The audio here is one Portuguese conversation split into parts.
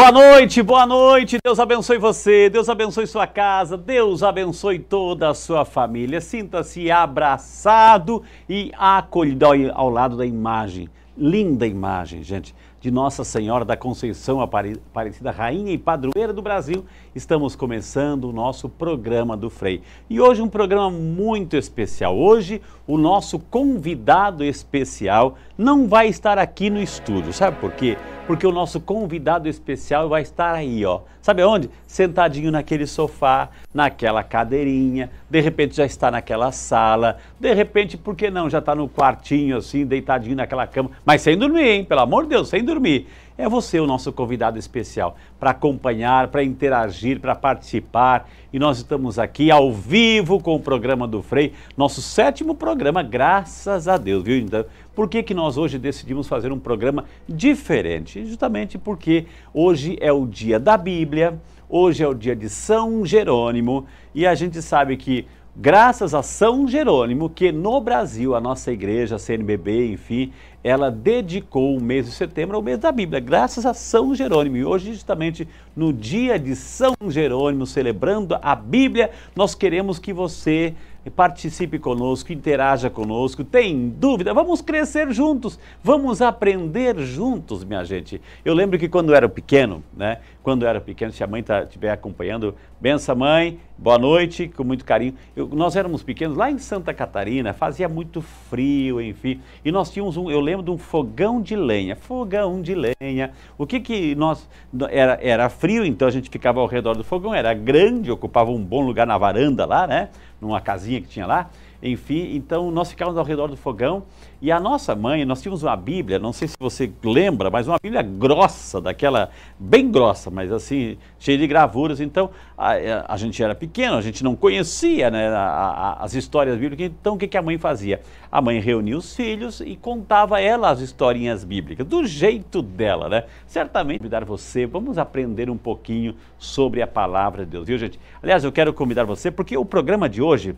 Boa noite, boa noite. Deus abençoe você, Deus abençoe sua casa, Deus abençoe toda a sua família. Sinta-se abraçado e acolhido ao lado da imagem. Linda imagem, gente de Nossa Senhora da Conceição Aparecida, Rainha e Padroeira do Brasil, estamos começando o nosso programa do Frei. E hoje um programa muito especial. Hoje o nosso convidado especial não vai estar aqui no estúdio. Sabe por quê? Porque o nosso convidado especial vai estar aí, ó. Sabe onde? Sentadinho naquele sofá, naquela cadeirinha, de repente já está naquela sala, de repente, por que não, já está no quartinho assim, deitadinho naquela cama, mas sem dormir, hein? Pelo amor de Deus, sem dormir. É você o nosso convidado especial para acompanhar, para interagir, para participar. E nós estamos aqui ao vivo com o programa do Frei, nosso sétimo programa, graças a Deus, viu? Então, por que, que nós hoje decidimos fazer um programa diferente? Justamente porque hoje é o dia da Bíblia, hoje é o dia de São Jerônimo e a gente sabe que graças a São Jerônimo, que no Brasil, a nossa igreja, a CNBB, enfim, ela dedicou o mês de setembro ao mês da Bíblia, graças a São Jerônimo. E hoje, justamente no dia de São Jerônimo, celebrando a Bíblia, nós queremos que você participe conosco, interaja conosco, tem dúvida, vamos crescer juntos, vamos aprender juntos, minha gente. Eu lembro que quando eu era pequeno, né, quando eu era pequeno, se a mãe tá, estiver acompanhando, benção mãe, boa noite, com muito carinho. Eu, nós éramos pequenos lá em Santa Catarina, fazia muito frio, enfim, e nós tínhamos um, eu de um fogão de lenha, fogão de lenha. O que que nós, era, era frio, então a gente ficava ao redor do fogão, era grande, ocupava um bom lugar na varanda lá, né, numa casinha que tinha lá. Enfim, então nós ficávamos ao redor do fogão e a nossa mãe, nós tínhamos uma Bíblia, não sei se você lembra, mas uma Bíblia grossa, daquela, bem grossa, mas assim, cheia de gravuras. Então a, a gente era pequeno, a gente não conhecia né, a, a, as histórias bíblicas, então o que, que a mãe fazia? A mãe reunia os filhos e contava ela as historinhas bíblicas, do jeito dela, né? Certamente convidar você, vamos aprender um pouquinho sobre a palavra de Deus, viu gente? Aliás, eu quero convidar você, porque o programa de hoje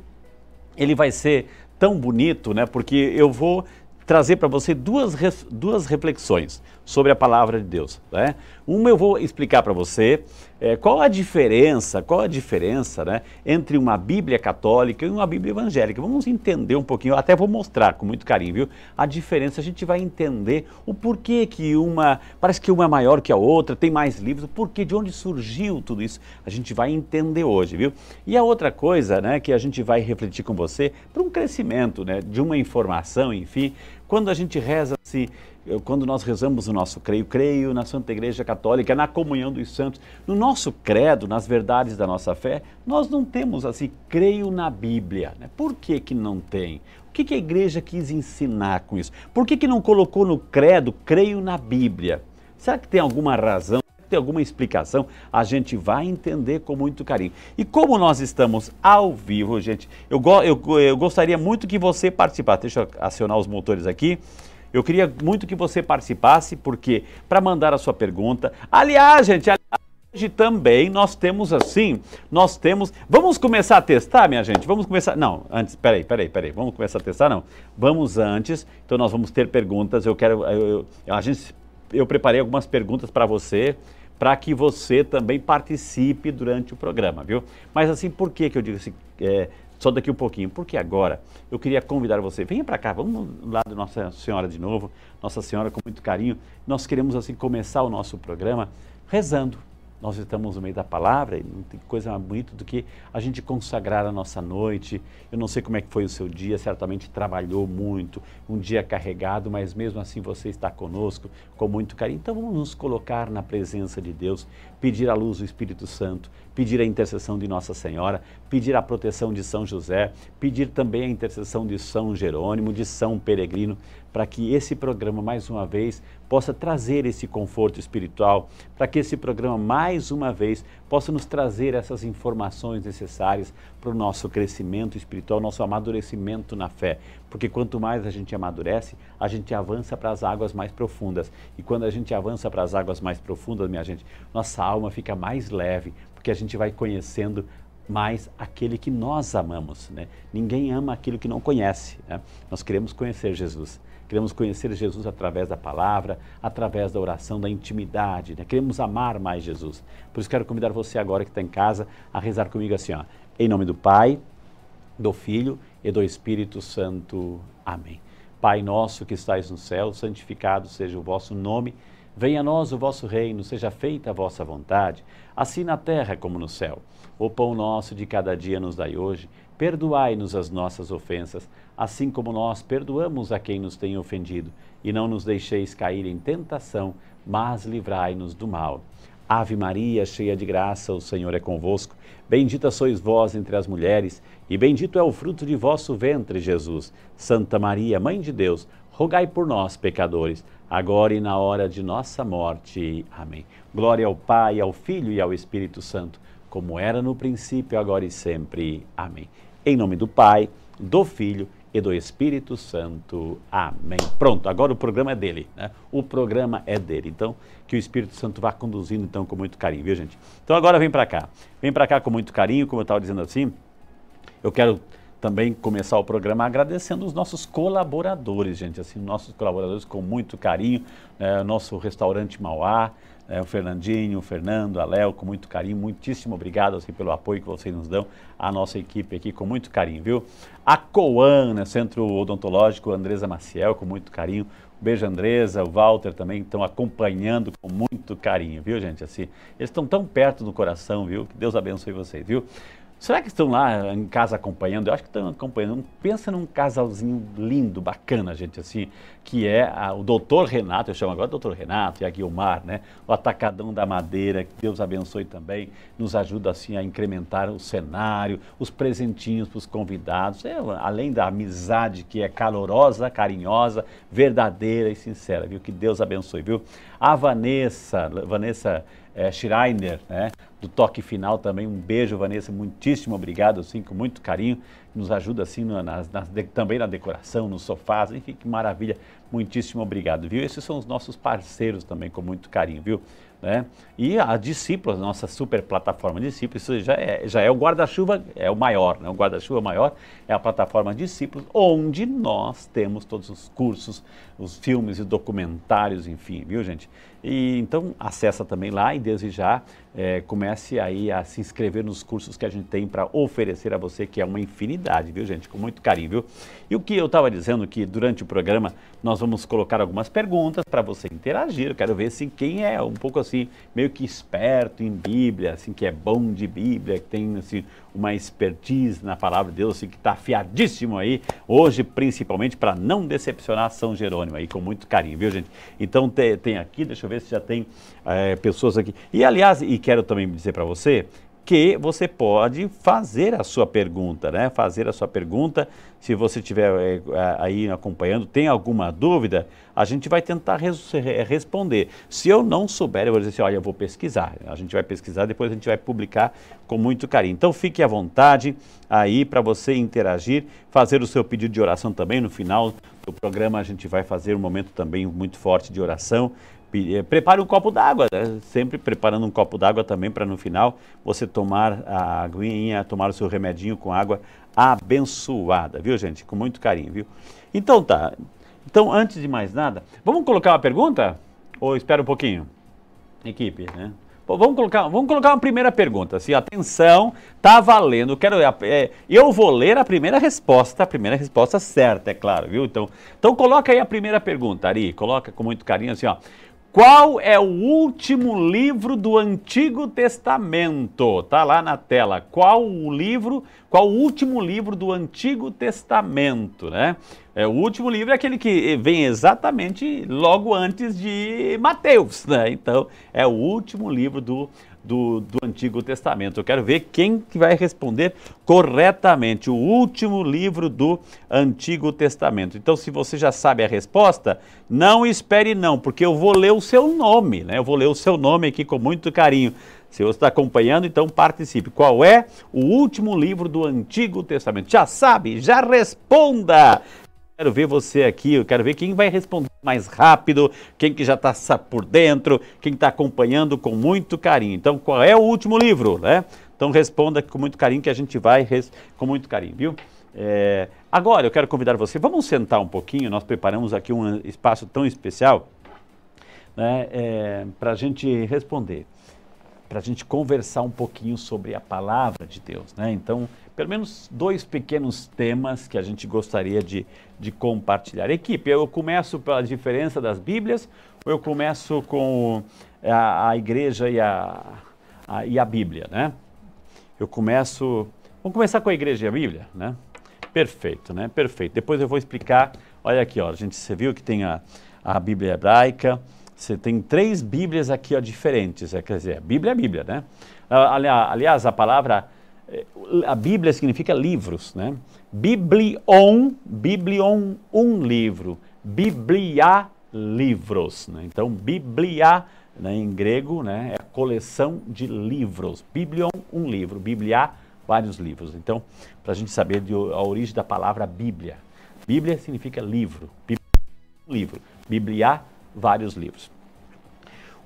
ele vai ser tão bonito, né? Porque eu vou trazer para você duas, duas reflexões sobre a palavra de Deus. Né? Uma eu vou explicar para você é, qual a diferença, qual a diferença né, entre uma Bíblia católica e uma Bíblia evangélica. Vamos entender um pouquinho, até vou mostrar com muito carinho, viu? A diferença, a gente vai entender o porquê que uma, parece que uma é maior que a outra, tem mais livros, o porquê, de onde surgiu tudo isso, a gente vai entender hoje, viu? E a outra coisa, né, que a gente vai refletir com você, para um crescimento, né, de uma informação, enfim, quando a gente reza assim, quando nós rezamos o nosso creio, creio na Santa Igreja Católica, na comunhão dos santos, no nosso credo, nas verdades da nossa fé, nós não temos assim, creio na Bíblia. Né? Por que, que não tem? O que, que a igreja quis ensinar com isso? Por que, que não colocou no credo, creio na Bíblia? Será que tem alguma razão? Tem alguma explicação? A gente vai entender com muito carinho. E como nós estamos ao vivo, gente, eu, eu, eu gostaria muito que você participasse. Deixa eu acionar os motores aqui. Eu queria muito que você participasse, porque para mandar a sua pergunta. Aliás, gente, hoje também nós temos assim, nós temos. Vamos começar a testar, minha gente? Vamos começar. Não, antes, peraí, peraí, peraí. Vamos começar a testar, não. Vamos antes. Então nós vamos ter perguntas. Eu quero. Eu, eu a gente, eu preparei algumas perguntas para você para que você também participe durante o programa, viu? Mas assim, por que, que eu digo assim? É, só daqui um pouquinho, porque agora eu queria convidar você, venha para cá, vamos lá de Nossa Senhora de novo, Nossa Senhora com muito carinho. Nós queremos assim começar o nosso programa rezando. Nós estamos no meio da palavra e não tem coisa mais bonita do que a gente consagrar a nossa noite. Eu não sei como é que foi o seu dia, certamente trabalhou muito, um dia carregado, mas mesmo assim você está conosco com muito carinho. Então vamos nos colocar na presença de Deus, pedir a luz do Espírito Santo, pedir a intercessão de Nossa Senhora, pedir a proteção de São José, pedir também a intercessão de São Jerônimo, de São Peregrino, para que esse programa, mais uma vez, possa trazer esse conforto espiritual, para que esse programa, mais uma vez, possa nos trazer essas informações necessárias para o nosso crescimento espiritual, nosso amadurecimento na fé. Porque quanto mais a gente amadurece, a gente avança para as águas mais profundas. E quando a gente avança para as águas mais profundas, minha gente, nossa alma fica mais leve, porque a gente vai conhecendo mas aquele que nós amamos. Né? Ninguém ama aquilo que não conhece. Né? Nós queremos conhecer Jesus. Queremos conhecer Jesus através da palavra, através da oração, da intimidade. Né? Queremos amar mais Jesus. Por isso quero convidar você agora que está em casa a rezar comigo assim, ó. Em nome do Pai, do Filho e do Espírito Santo. Amém. Pai nosso que estais no céu, santificado seja o vosso nome. Venha a nós o vosso reino, seja feita a vossa vontade, assim na terra como no céu. O pão nosso de cada dia nos dai hoje. Perdoai-nos as nossas ofensas, assim como nós perdoamos a quem nos tem ofendido. E não nos deixeis cair em tentação, mas livrai-nos do mal. Ave Maria, cheia de graça, o Senhor é convosco. Bendita sois vós entre as mulheres, e bendito é o fruto de vosso ventre, Jesus. Santa Maria, Mãe de Deus, rogai por nós, pecadores, agora e na hora de nossa morte. Amém. Glória ao Pai, ao Filho e ao Espírito Santo como era no princípio, agora e sempre. Amém. Em nome do Pai, do Filho e do Espírito Santo. Amém. Pronto, agora o programa é dele, né? O programa é dele. Então, que o Espírito Santo vá conduzindo então com muito carinho, viu, gente? Então agora vem para cá. Vem para cá com muito carinho, como eu estava dizendo assim. Eu quero também começar o programa agradecendo os nossos colaboradores, gente, assim, nossos colaboradores com muito carinho, né? nosso restaurante Mauá, é, o Fernandinho, o Fernando, a Léo, com muito carinho. Muitíssimo obrigado assim, pelo apoio que vocês nos dão, a nossa equipe aqui, com muito carinho, viu? A Coan, né, Centro Odontológico, Andresa Maciel, com muito carinho. beijo, Andresa, o Walter também estão acompanhando com muito carinho, viu, gente? Assim, eles estão tão perto do coração, viu? Que Deus abençoe vocês, viu? Será que estão lá em casa acompanhando? Eu acho que estão acompanhando. Pensa num casalzinho lindo, bacana, gente, assim, que é a, o doutor Renato, eu chamo agora doutor Renato e a Guilmar, né? O Atacadão da Madeira, que Deus abençoe também, nos ajuda assim a incrementar o cenário, os presentinhos para os convidados, é, além da amizade que é calorosa, carinhosa, verdadeira e sincera, viu? Que Deus abençoe, viu? A Vanessa, Vanessa é, Schreiner, né? do toque final também. Um beijo, Vanessa, muitíssimo obrigado, assim, com muito carinho. Nos ajuda assim no, nas, nas, também na decoração, nos sofás, enfim, que maravilha. Muitíssimo obrigado, viu? Esses são os nossos parceiros também, com muito carinho, viu? Né? E a Discípulos, nossa super plataforma Discípulos, isso já é, já é o guarda-chuva, é o maior, né? o guarda-chuva maior é a plataforma Discípulos, onde nós temos todos os cursos, os filmes e documentários, enfim, viu gente? E então acessa também lá e desde já é, comece aí a se inscrever nos cursos que a gente tem para oferecer a você, que é uma infinidade, viu gente? Com muito carinho, viu? E o que eu estava dizendo que durante o programa nós vamos colocar algumas perguntas para você interagir. Eu quero ver assim, quem é um pouco assim, meio que esperto em Bíblia, assim, que é bom de Bíblia, que tem assim, uma expertise na palavra de Deus, assim, que está afiadíssimo aí, hoje principalmente para não decepcionar São Jerônimo aí, com muito carinho, viu gente? Então tem, tem aqui, deixa eu ver se já tem é, pessoas aqui. E aliás, e quero também dizer para você que você pode fazer a sua pergunta, né? Fazer a sua pergunta. Se você estiver é, aí acompanhando, tem alguma dúvida, a gente vai tentar res responder. Se eu não souber, eu vou dizer assim, olha, eu vou pesquisar. A gente vai pesquisar, depois a gente vai publicar com muito carinho. Então fique à vontade aí para você interagir, fazer o seu pedido de oração também. No final do programa a gente vai fazer um momento também muito forte de oração prepare um copo d'água, né? sempre preparando um copo d'água também para no final você tomar a aguinha, tomar o seu remedinho com água abençoada, viu gente? Com muito carinho, viu? Então tá. Então, antes de mais nada, vamos colocar uma pergunta? Ou espera um pouquinho? Equipe, né? vamos colocar, vamos colocar uma primeira pergunta. Assim, atenção, tá valendo. Quero, é, eu vou ler a primeira resposta, a primeira resposta certa, é claro, viu? Então, então coloca aí a primeira pergunta, Ari. Coloca com muito carinho assim, ó. Qual é o último livro do Antigo Testamento? Tá lá na tela. Qual o livro, qual o último livro do Antigo Testamento, né? É, o último livro é aquele que vem exatamente logo antes de Mateus, né? Então, é o último livro do do, do Antigo Testamento. Eu quero ver quem que vai responder corretamente. O último livro do Antigo Testamento. Então, se você já sabe a resposta, não espere não, porque eu vou ler o seu nome, né? Eu vou ler o seu nome aqui com muito carinho. Se você está acompanhando, então participe. Qual é o último livro do Antigo Testamento? Já sabe? Já responda! Quero ver você aqui, eu quero ver quem vai responder mais rápido, quem que já está por dentro, quem está acompanhando com muito carinho. Então, qual é o último livro, né? Então responda com muito carinho que a gente vai com muito carinho, viu? É, agora eu quero convidar você, vamos sentar um pouquinho, nós preparamos aqui um espaço tão especial né, é, para a gente responder, para a gente conversar um pouquinho sobre a palavra de Deus. Né? Então, pelo menos dois pequenos temas que a gente gostaria de, de compartilhar. Equipe, eu começo pela diferença das Bíblias ou eu começo com a, a igreja e a, a, e a Bíblia, né? Eu começo, vamos começar com a igreja e a Bíblia, né? Perfeito, né? Perfeito. Depois eu vou explicar. Olha aqui, ó, a gente você viu que tem a, a Bíblia hebraica. Você tem três Bíblias aqui ó, diferentes. É, quer dizer, Bíblia é Bíblia, né? Aliás, a palavra eh, a Bíblia significa livros, né? Biblion, Biblion, um livro. Biblia, livros. Né? Então, Biblia, né, em grego, né, é coleção de livros. Biblion, um livro. Biblia, vários livros. Então, para a gente saber de, a origem da palavra Bíblia. Bíblia significa livro. Bíblia, livro. Bíblia, vários livros.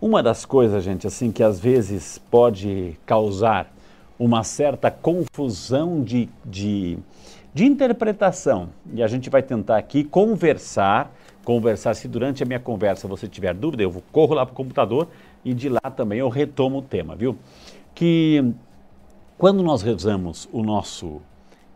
Uma das coisas, gente, assim, que às vezes pode causar uma certa confusão de, de, de interpretação, e a gente vai tentar aqui conversar, conversar, se durante a minha conversa você tiver dúvida, eu corro lá para o computador e de lá também eu retomo o tema, viu? Que quando nós rezamos o nosso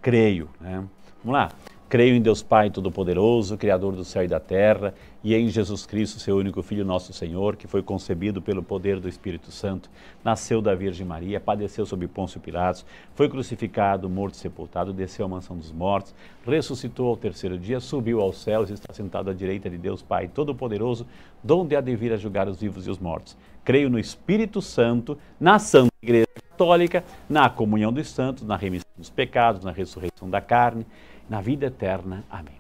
creio, né? vamos lá, creio em Deus Pai Todo-Poderoso, Criador do céu e da terra, e em Jesus Cristo, seu único Filho, nosso Senhor, que foi concebido pelo poder do Espírito Santo, nasceu da Virgem Maria, padeceu sob Pôncio Pilatos, foi crucificado, morto e sepultado, desceu à mansão dos mortos, ressuscitou ao terceiro dia, subiu aos céus e está sentado à direita de Deus Pai Todo-Poderoso, donde há de vir a julgar os vivos e os mortos. Creio no Espírito Santo, na Santa Igreja Católica, na comunhão dos santos, na remissão dos pecados, na ressurreição da carne, na vida eterna. Amém.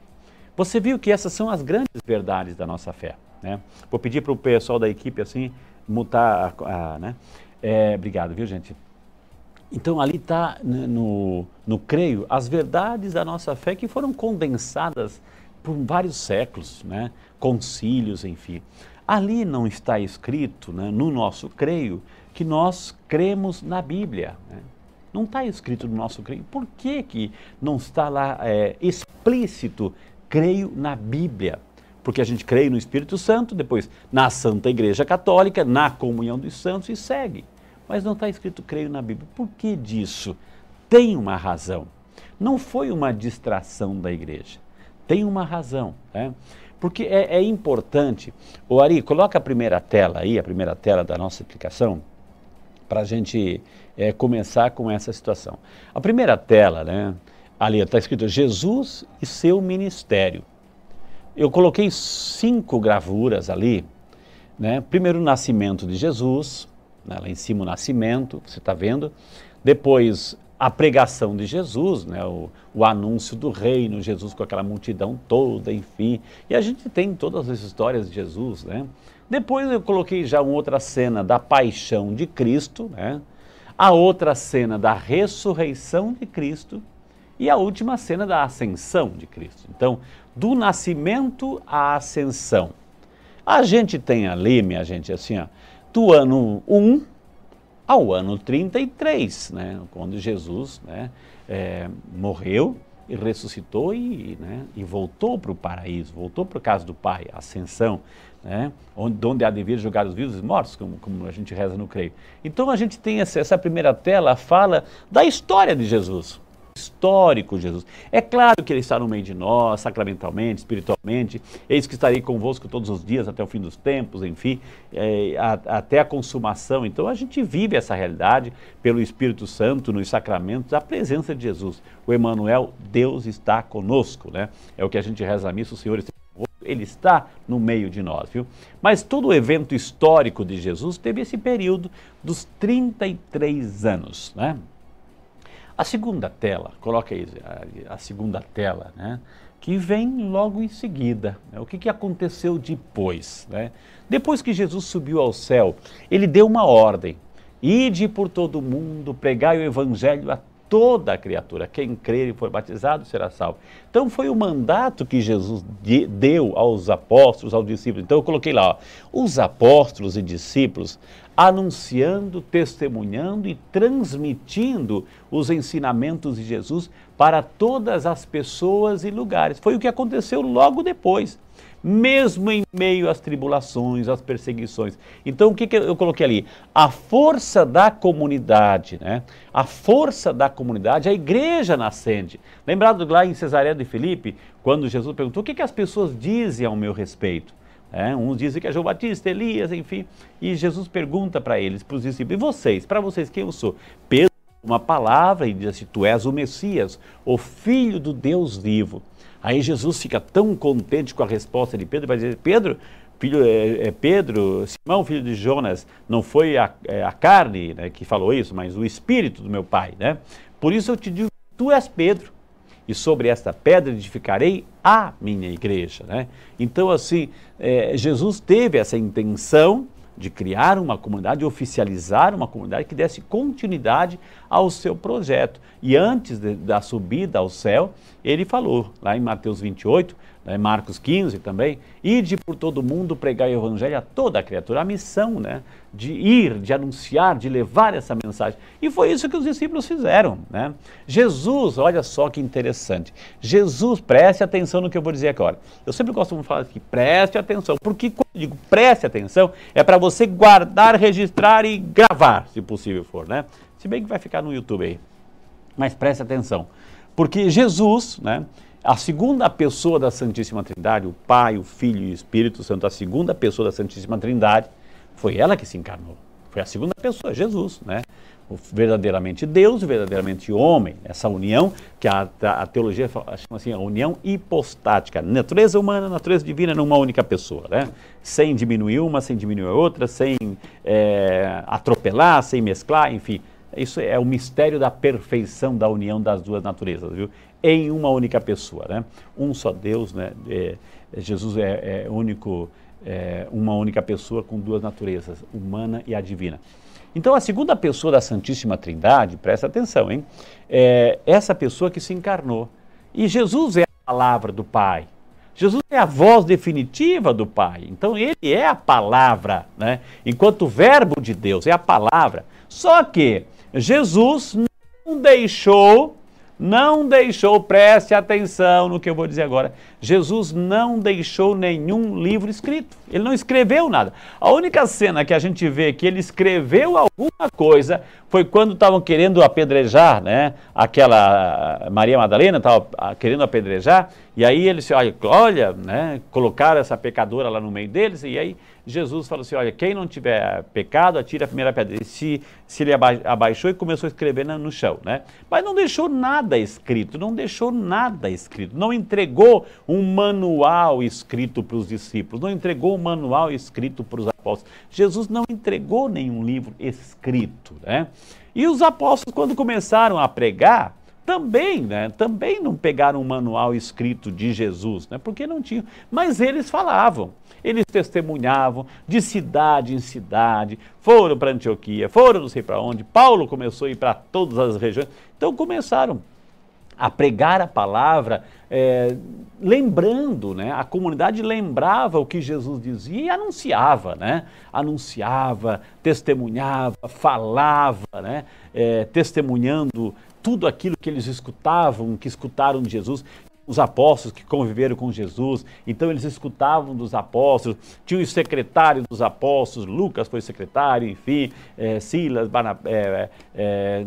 Você viu que essas são as grandes verdades da nossa fé. Né? Vou pedir para o pessoal da equipe assim mutar a, a né? É, obrigado, viu gente? Então ali está no, no creio as verdades da nossa fé que foram condensadas por vários séculos, né? concílios, enfim. Ali não está escrito, né, no nosso creio, que nós cremos na Bíblia. Né? Não está escrito no nosso creio. Por que, que não está lá é, explícito creio na Bíblia? Porque a gente crê no Espírito Santo, depois na Santa Igreja Católica, na comunhão dos santos e segue. Mas não está escrito creio na Bíblia. Por que disso? Tem uma razão. Não foi uma distração da igreja. Tem uma razão. Né? Porque é, é importante. O Ari, coloca a primeira tela aí, a primeira tela da nossa aplicação para a gente é, começar com essa situação. A primeira tela, né, ali está escrito Jesus e seu ministério. Eu coloquei cinco gravuras ali. Né? Primeiro o nascimento de Jesus, né, lá em cima o nascimento, você está vendo. Depois a pregação de Jesus, né, o, o, anúncio do reino, Jesus com aquela multidão toda, enfim. E a gente tem todas as histórias de Jesus, né? Depois eu coloquei já uma outra cena da paixão de Cristo, né? a outra cena da ressurreição de Cristo e a última cena da ascensão de Cristo. Então, do nascimento à ascensão. A gente tem ali, minha gente, assim, ó, do ano 1 ao ano 33, né, quando Jesus né, é, morreu e ressuscitou e, né, e voltou para o paraíso, voltou para o caso do Pai, a ascensão né? onde, onde há de vir julgar os vivos e mortos, como, como a gente reza no creio. Então a gente tem essa, essa primeira tela, fala da história de Jesus histórico Jesus. É claro que ele está no meio de nós, sacramentalmente, espiritualmente. Eis que estarei convosco todos os dias até o fim dos tempos, enfim, é, a, até a consumação. Então a gente vive essa realidade pelo Espírito Santo nos sacramentos, a presença de Jesus. O Emmanuel, Deus está conosco, né? É o que a gente reza a missa, o Senhor está ele está no meio de nós, viu? Mas todo o evento histórico de Jesus teve esse período dos 33 anos, né? A segunda tela, coloca aí a, a segunda tela, né? Que vem logo em seguida. Né? O que, que aconteceu depois, né? Depois que Jesus subiu ao céu, ele deu uma ordem: ide por todo mundo, pregai o evangelho a toda a criatura. Quem crer e for batizado será salvo. Então foi o mandato que Jesus deu aos apóstolos, aos discípulos. Então eu coloquei lá, ó, os apóstolos e discípulos anunciando, testemunhando e transmitindo os ensinamentos de Jesus para todas as pessoas e lugares. Foi o que aconteceu logo depois mesmo em meio às tribulações, às perseguições. Então, o que, que eu coloquei ali? A força da comunidade, né? A força da comunidade, a igreja nascente. Lembrado lá em Cesareia de Filipe, quando Jesus perguntou o que, que as pessoas dizem ao meu respeito? É, uns dizem que é João Batista, Elias, enfim. E Jesus pergunta para eles, para os discípulos, e vocês, para vocês quem eu sou? Pedro, uma palavra e diz assim, tu és o Messias, o Filho do Deus vivo. Aí Jesus fica tão contente com a resposta de Pedro, vai dizer, Pedro, filho, é, é Pedro, Simão, filho de Jonas, não foi a, é, a carne né, que falou isso, mas o Espírito do meu Pai, né? Por isso eu te digo, tu és Pedro, e sobre esta pedra edificarei a minha igreja, né? Então, assim, é, Jesus teve essa intenção de criar uma comunidade, oficializar uma comunidade que desse continuidade ao seu projeto. E antes de, da subida ao céu, ele falou, lá em Mateus 28, né, Marcos 15 também, ide por todo mundo pregar o evangelho a toda a criatura, a missão né, de ir, de anunciar, de levar essa mensagem. E foi isso que os discípulos fizeram. Né? Jesus, olha só que interessante, Jesus, preste atenção no que eu vou dizer agora. Eu sempre gosto de falar aqui, preste atenção, porque quando eu digo preste atenção, é para você guardar, registrar e gravar, se possível for, né? Se bem que vai ficar no YouTube aí. Mas preste atenção, porque Jesus, né? A segunda pessoa da Santíssima Trindade, o Pai, o Filho e o Espírito Santo, a segunda pessoa da Santíssima Trindade, foi ela que se encarnou. Foi a segunda pessoa, Jesus, né? O verdadeiramente Deus, verdadeiramente homem. Essa união que a, a, teologia chama assim, a união hipostática. Natureza humana, natureza divina numa única pessoa, né? Sem diminuir uma, sem diminuir a outra, sem é, atropelar, sem mesclar, enfim. Isso é o mistério da perfeição da união das duas naturezas, viu? Em uma única pessoa, né? Um só Deus, né? É, Jesus é, é único, é, uma única pessoa com duas naturezas, humana e a divina. Então, a segunda pessoa da Santíssima Trindade, presta atenção, hein? É essa pessoa que se encarnou. E Jesus é a palavra do Pai. Jesus é a voz definitiva do Pai. Então, ele é a palavra, né? Enquanto o Verbo de Deus é a palavra. Só que Jesus não deixou, não deixou, preste atenção no que eu vou dizer agora. Jesus não deixou nenhum livro escrito. Ele não escreveu nada. A única cena que a gente vê que ele escreveu alguma coisa foi quando estavam querendo apedrejar, né? Aquela Maria Madalena estava querendo apedrejar, e aí ele disse, olha, olha, né? Colocaram essa pecadora lá no meio deles, e aí Jesus falou assim: olha, quem não tiver pecado, atira a primeira pedra. E se, se ele abaixou e começou a escrever no chão, né? Mas não deixou nada escrito, não deixou nada escrito, não entregou um manual escrito para os discípulos, não entregou um manual escrito para os apóstolos. Jesus não entregou nenhum livro escrito, né? E os apóstolos, quando começaram a pregar, também, né, também não pegaram um manual escrito de Jesus, né, porque não tinham, mas eles falavam, eles testemunhavam de cidade em cidade, foram para Antioquia, foram não sei para onde, Paulo começou a ir para todas as regiões, então começaram a pregar a palavra, é, lembrando, né? A comunidade lembrava o que Jesus dizia e anunciava, né? Anunciava, testemunhava, falava, né? É, testemunhando tudo aquilo que eles escutavam, que escutaram de Jesus. Os apóstolos que conviveram com Jesus, então eles escutavam dos apóstolos, tinha o secretário dos apóstolos, Lucas foi secretário, enfim, é, Silas, Barnabé, é, é,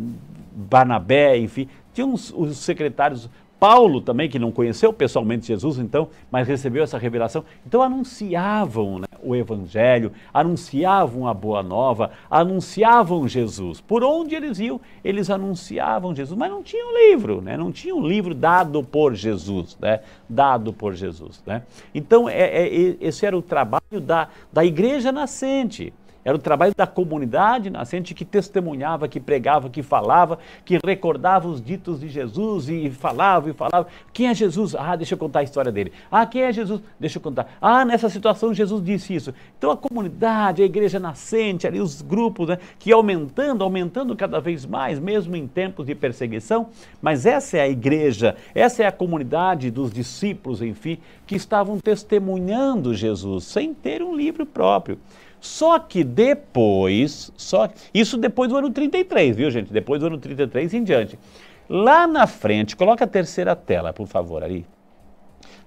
Barnabé, enfim, tinha uns, os secretários Paulo também, que não conheceu pessoalmente Jesus, então, mas recebeu essa revelação. Então anunciavam né, o Evangelho, anunciavam a Boa Nova, anunciavam Jesus. Por onde eles iam, eles anunciavam Jesus, mas não tinham livro, né? não tinha um livro dado por Jesus, né? dado por Jesus. Né? Então, é, é, esse era o trabalho da, da igreja nascente Era o trabalho da comunidade nascente que testemunhava, que pregava, que falava, que recordava os ditos de Jesus e falava e falava. Quem é Jesus? Ah, deixa eu contar a história dele. Ah, quem é Jesus? Deixa eu contar. Ah, nessa situação Jesus disse isso. Então a comunidade, a igreja nascente, ali os grupos, né, que aumentando, aumentando cada vez mais, mesmo em tempos de perseguição. Mas essa é a igreja, essa é a comunidade dos discípulos, enfim, que estavam testemunhando Jesus sem ter um livro próprio. Só que depois, só isso depois do ano 33, viu gente? Depois do ano 33 em diante. Lá na frente, coloca a terceira tela, por favor, ali.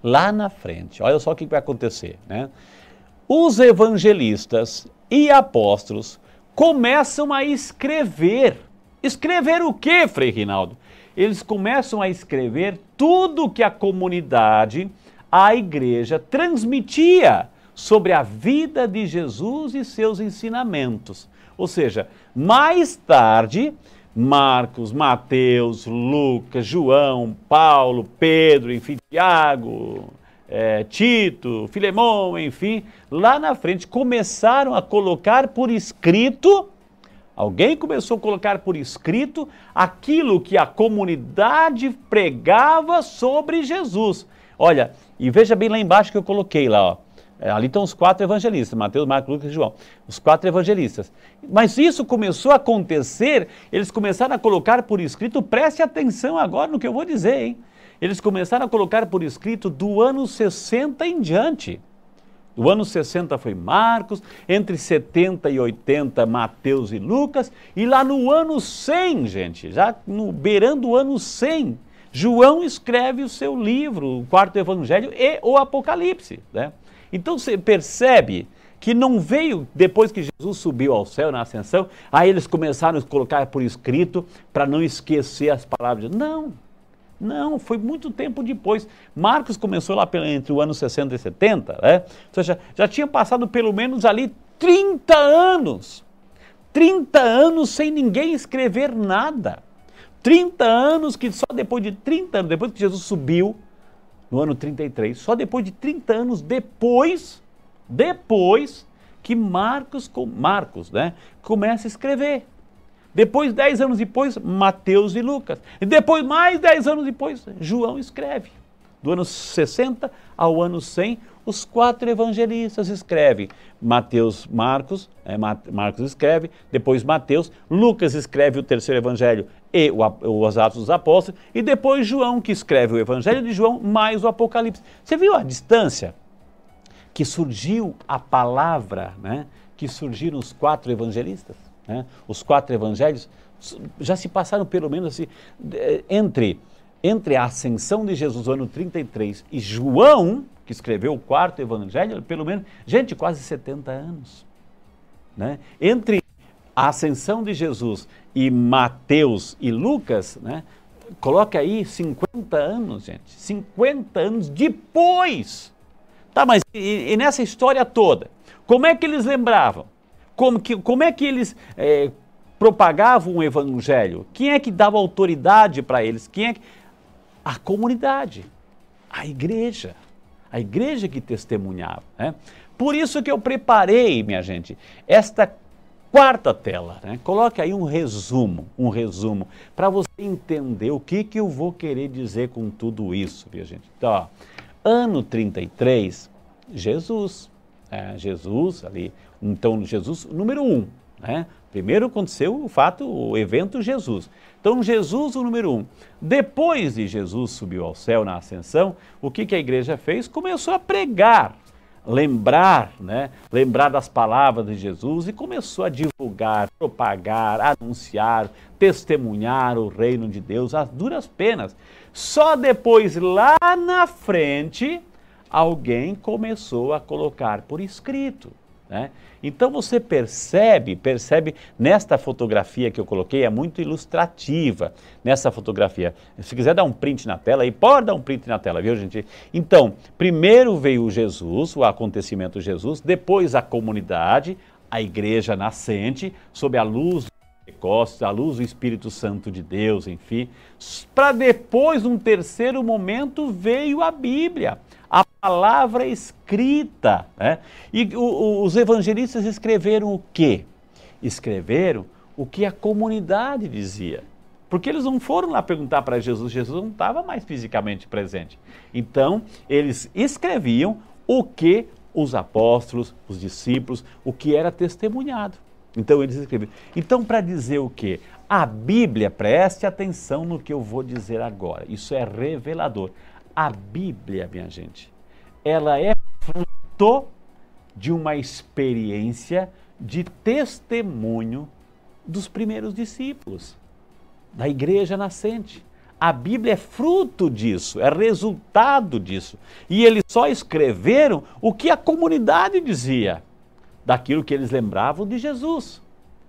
Lá na frente, olha só o que vai acontecer, né? Os evangelistas e apóstolos começam a escrever. Escrever o que, Frei Rinaldo? Eles começam a escrever tudo que a comunidade, a igreja transmitia sobre a vida de Jesus e seus ensinamentos. Ou seja, mais tarde, Marcos, Mateus, Lucas, João, Paulo, Pedro, enfim, Tiago, é, Tito, Filemão, enfim, lá na frente começaram a colocar por escrito, alguém começou a colocar por escrito aquilo que a comunidade pregava sobre Jesus. Olha, e veja bem lá embaixo que eu coloquei lá, ó. É, ali estão os quatro evangelistas, Mateus, Marcos, Lucas e João. Os quatro evangelistas. Mas isso começou a acontecer, eles começaram a colocar por escrito, preste atenção agora no que eu vou dizer, hein? Eles começaram a colocar por escrito do ano 60 em diante. Do ano 60 foi Marcos, entre 70 e 80 Mateus e Lucas, e lá no ano 100, gente, já no beirando o ano 100, João escreve o seu livro, o quarto evangelho e o Apocalipse, né? Então você percebe que não veio depois que Jesus subiu ao céu na ascensão, aí eles começaram a colocar por escrito para não esquecer as palavras. Não, não, foi muito tempo depois. Marcos começou lá entre o ano 60 e 70, né? Ou seja, já tinha passado pelo menos ali 30 anos. 30 anos sem ninguém escrever nada. 30 anos que só depois de 30 anos, depois que Jesus subiu, no ano 33, só depois de 30 anos depois, depois que Marcos, Marcos né, começa a escrever. Depois, 10 anos depois, Mateus e Lucas. E depois, mais 10 anos depois, João escreve. Do ano 60 ao ano 100, os quatro evangelistas escrevem. Mateus, Marcos, é, Marcos escreve, depois Mateus, Lucas escreve o terceiro evangelho e os Atos dos Apóstolos, e depois João, que escreve o evangelho de João, mais o Apocalipse. Você viu a distância que surgiu a palavra, né? que surgiram os quatro evangelistas? Né? Os quatro evangelhos já se passaram pelo menos assim, entre, entre a ascensão de Jesus no ano 33 e João, que escreveu o quarto evangelho, pelo menos, gente, quase 70 anos. Né? Entre a ascensão de Jesus e Mateus e Lucas, né? Coloca aí 50 anos, gente. 50 anos depois. Tá, mas e, e nessa história toda, como é que eles lembravam? Como, que, como é que eles é, propagavam o evangelho? Quem é que dava autoridade para eles? Quem é que... A comunidade, a igreja a igreja que testemunhava. Né? Por isso que eu preparei, minha gente, esta quarta tela. Né? Coloque aí um resumo, um resumo, para você entender o que, que eu vou querer dizer com tudo isso, minha gente. Então, ó, ano 33, Jesus. É, Jesus ali, então Jesus número um, né? Primeiro aconteceu o fato, o evento Jesus. Então, Jesus, o número um. Depois de Jesus subiu ao céu na ascensão, o que, que a igreja fez? Começou a pregar, lembrar, né? lembrar das palavras de Jesus e começou a divulgar, propagar, anunciar, testemunhar o reino de Deus às duras penas. Só depois, lá na frente, alguém começou a colocar por escrito. Né? Então você percebe, percebe nesta fotografia que eu coloquei, é muito ilustrativa nessa fotografia. Se quiser dar um print na tela, aí pode dar um print na tela, viu gente? Então, primeiro veio Jesus, o acontecimento Jesus, depois a comunidade, a igreja nascente, sob a luz Pentecostes, a luz do Espírito Santo de Deus, enfim. Para depois, num terceiro momento, veio a Bíblia a palavra escrita. Né? E o, o, os evangelistas escreveram o quê? Escreveram o que a comunidade dizia. Porque eles não foram lá perguntar para Jesus, Jesus não estava mais fisicamente presente. Então, eles escreviam o que os apóstolos, os discípulos, o que era testemunhado. Então, eles escreviam. Então, para dizer o quê? A Bíblia, preste atenção no que eu vou dizer agora, isso é revelador. A Bíblia, minha gente, ela é fruto de uma experiência de testemunho dos primeiros discípulos, da igreja nascente. A Bíblia é fruto disso, é resultado disso. E eles só escreveram o que a comunidade dizia, daquilo que eles lembravam de Jesus,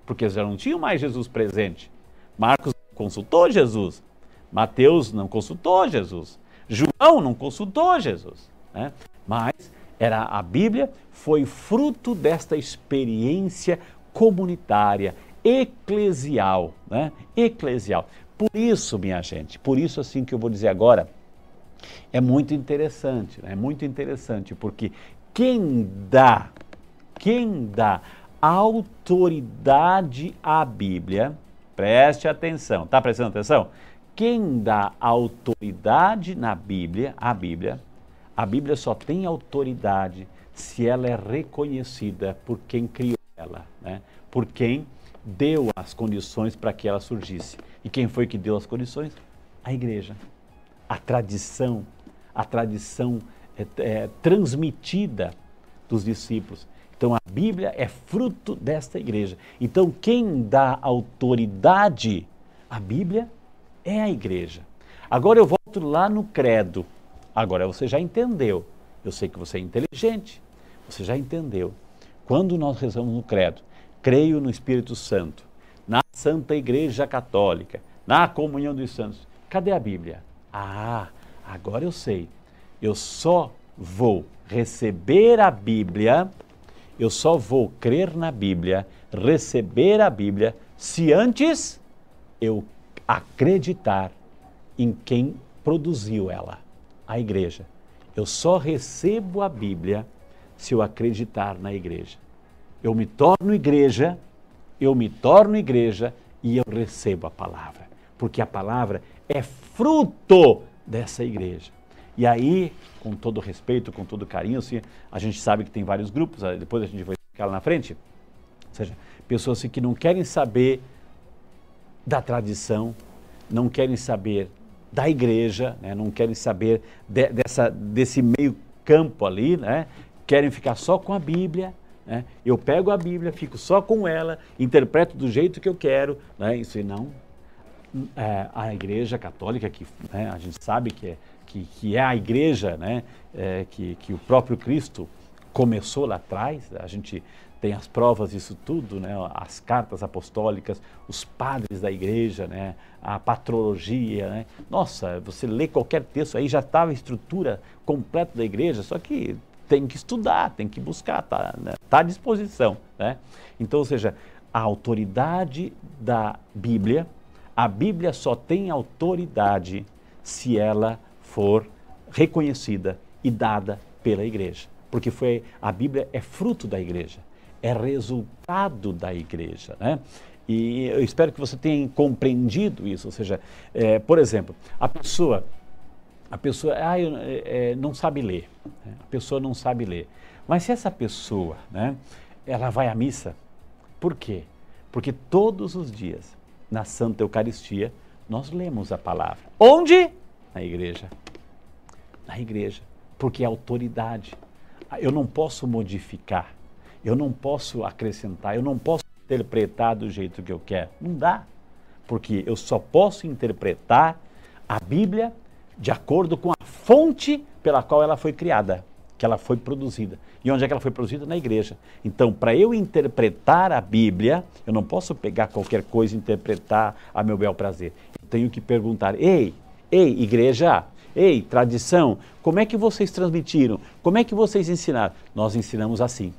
porque eles já não tinham mais Jesus presente. Marcos consultou Jesus, Mateus não consultou Jesus, João não consultou Jesus. Né? Mas era a Bíblia foi fruto desta experiência comunitária, eclesial, né? Eclesial. Por isso, minha gente, por isso assim que eu vou dizer agora, é muito interessante, é né? muito interessante, porque quem dá, quem dá autoridade à Bíblia, preste atenção, tá prestando atenção? Quem dá autoridade na Bíblia, a Bíblia, a Bíblia só tem autoridade se ela é reconhecida por quem criou ela, né? por quem deu as condições para que ela surgisse. E quem foi que deu as condições? A igreja. A tradição, a tradição é, é, transmitida dos discípulos. Então a Bíblia é fruto desta igreja. Então quem dá autoridade à Bíblia é a igreja. Agora eu volto lá no credo. Agora você já entendeu. Eu sei que você é inteligente. Você já entendeu. Quando nós rezamos no credo, creio no Espírito Santo, na Santa Igreja Católica, na comunhão dos santos. Cadê a Bíblia? Ah, agora eu sei. Eu só vou receber a Bíblia, eu só vou crer na Bíblia, receber a Bíblia, se antes eu acreditar em quem produziu ela, a igreja. Eu só recebo a Bíblia se eu acreditar na igreja eu me torno igreja, eu me torno igreja e eu recebo a palavra, porque a palavra é fruto dessa igreja. E aí, com todo respeito, com todo carinho, assim, a gente sabe que tem vários grupos, depois a gente vai ficar lá na frente, ou seja, pessoas assim, que não querem saber da tradição, não querem saber da igreja, né, não querem saber de, dessa, desse meio campo ali, né, querem ficar só com a Bíblia, né? Eu pego a Bíblia, fico só com ela, interpreto do jeito que eu quero. Né? Isso não. É, a Igreja Católica, que né, a gente sabe que é, que, que é a igreja né, é, que, que o próprio Cristo começou lá atrás, a gente tem as provas disso tudo, né? as cartas apostólicas, os padres da igreja, né? a patrologia. Né? Nossa, você lê qualquer texto, aí já estava a estrutura completa da igreja, só que tem que estudar, tem que buscar, está né? tá à disposição. Né? Então, ou seja, a autoridade da Bíblia, a Bíblia só tem autoridade se ela for reconhecida e dada pela igreja. Porque foi, a Bíblia é fruto da igreja, é resultado da igreja. Né? E eu espero que você tenha compreendido isso. Ou seja, é, por exemplo, a pessoa a pessoa ah, eu, é, não sabe ler, né? a pessoa não sabe ler. Mas se essa pessoa, né, ela vai à missa, por quê? Porque todos os dias, na Santa Eucaristia, nós lemos a palavra. Onde? Na igreja. Na igreja. Porque é autoridade. Eu não posso modificar, eu não posso acrescentar, eu não posso interpretar do jeito que eu quero. Não dá. Porque eu só posso interpretar a Bíblia de acordo com a fonte pela qual ela foi criada, que ela foi produzida. E onde é que ela foi produzida? Na igreja. Então, para eu interpretar a Bíblia, eu não posso pegar qualquer coisa e interpretar a meu bel prazer. Eu tenho que perguntar: ei, ei, igreja, ei, tradição, como é que vocês transmitiram? Como é que vocês ensinaram? Nós ensinamos assim.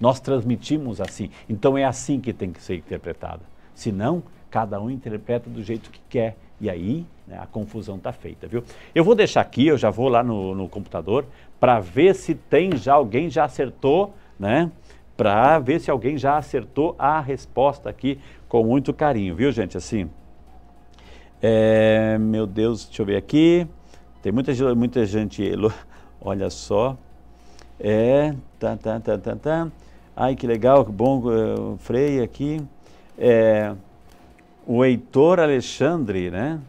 Nós transmitimos assim. Então é assim que tem que ser interpretado. Senão, cada um interpreta do jeito que quer E aí né, a confusão está feita, viu? Eu vou deixar aqui, eu já vou lá no, no computador para ver se tem já alguém já acertou, né? Para ver se alguém já acertou a resposta aqui com muito carinho, viu, gente? Assim, é, meu Deus, deixa eu ver aqui. Tem muita, muita gente, olha só. É, tá, tá, tá. Ai, que legal, que bom, uh, Frei aqui. É, o Heitor Alexandre, né?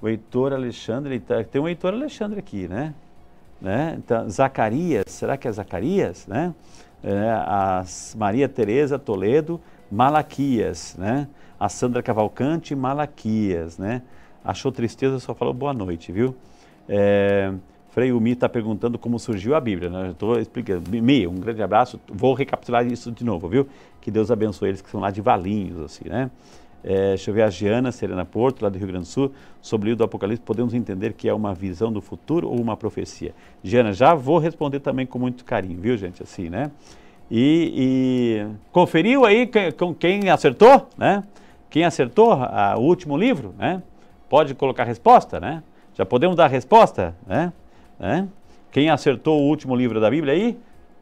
O Heitor Alexandre, tá, tem um Heitor Alexandre aqui, né? né? Então, Zacarias, será que é Zacarias, né? É, a Maria Tereza Toledo, Malaquias, né? A Sandra Cavalcante, Malaquias, né? Achou tristeza, só falou boa noite, viu? É, Frei Umi está perguntando como surgiu a Bíblia, né? Estou explicando. Mi, um grande abraço. Vou recapitular isso de novo, viu? Que Deus abençoe eles que são lá de Valinhos, assim, né? É, deixa eu ver a Giana Serena Porto, lá do Rio Grande do Sul, sobre o livro do Apocalipse, podemos entender que é uma visão do futuro ou uma profecia? Giana, já vou responder também com muito carinho, viu, gente? Assim, né? E, e conferiu aí com quem acertou, né? Quem acertou a, o último livro, né? Pode colocar a resposta, né? Já podemos dar a resposta, né? Né? Quem acertou o último livro da Bíblia aí?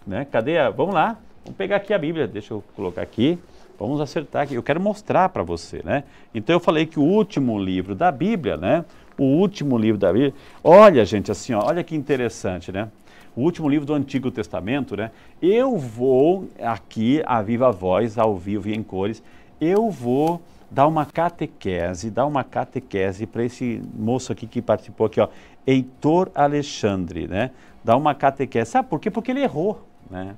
Né? Cadê a... Vamos lá, vamos pegar aqui a Bíblia, deixa eu colocar aqui. Vamos acertar aqui. Eu quero mostrar para você, né? Então eu falei que o último livro da Bíblia, né? O último livro da Bíblia. Olha, gente, assim, ó, olha que interessante, né? O último livro do Antigo Testamento, né? Eu vou aqui, a viva voz, ao vivo e em cores, eu vou dar uma catequese, dar uma catequese para esse moço aqui que participou aqui, ó, Heitor Alexandre, né? Dar uma catequese. Sabe por quê? Porque ele errou, né?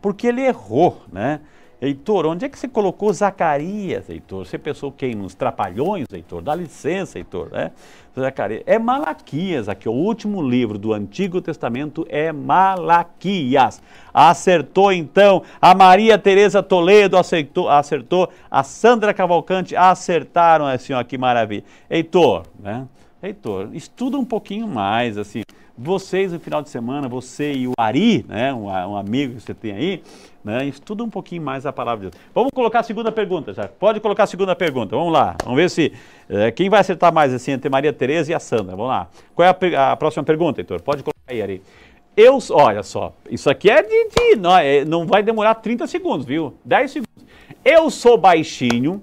Porque ele errou, né? Heitor, onde é que você colocou Zacarias, Heitor? Você pensou quem? Nos trapalhões, Heitor? Dá licença, Heitor, né? Zacarias. É Malaquias aqui, o último livro do Antigo Testamento é Malaquias. Acertou então a Maria Tereza Toledo, acertou, acertou a Sandra Cavalcante, acertaram assim, ó, que maravilha. Heitor, né? Heitor, estuda um pouquinho mais, assim. Vocês, no final de semana, você e o Ari, né, um, um amigo que você tem aí, né? Estuda um pouquinho mais a palavra de Deus. Vamos colocar a segunda pergunta já. Pode colocar a segunda pergunta. Vamos lá. Vamos ver se é, quem vai acertar mais assim entre Maria Tereza e a Sandra. Vamos lá. Qual é a, a próxima pergunta, Heitor? Pode colocar aí, Ari. Eu, olha só, isso aqui é de, de não, é, não vai demorar 30 segundos, viu? 10 segundos. Eu sou baixinho.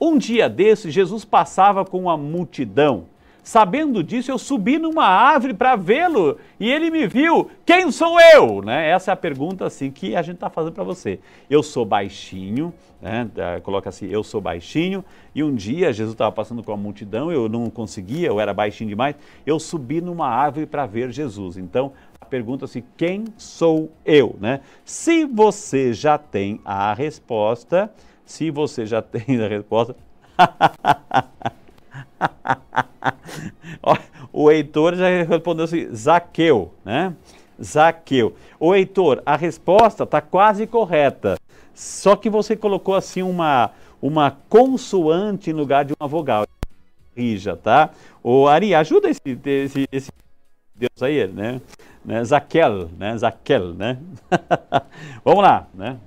Um dia desses, Jesus passava com uma multidão Sabendo disso, eu subi numa árvore para vê-lo e ele me viu. Quem sou eu? Né? Essa é a pergunta assim que a gente está fazendo para você. Eu sou baixinho, né? coloca assim, eu sou baixinho. E um dia Jesus estava passando com a multidão, eu não conseguia, eu era baixinho demais. Eu subi numa árvore para ver Jesus. Então a pergunta assim, quem sou eu? Né? Se você já tem a resposta, se você já tem a resposta. o Heitor já respondeu assim, Zaqueu, né? Zaqueu. O Heitor, a resposta está quase correta. Só que você colocou assim uma, uma consoante em lugar de uma vogal. Rija, tá? O Ari, ajuda esse, esse, esse Deus aí, né? né? Zaquel, né? Zaquel, né? Vamos lá, né?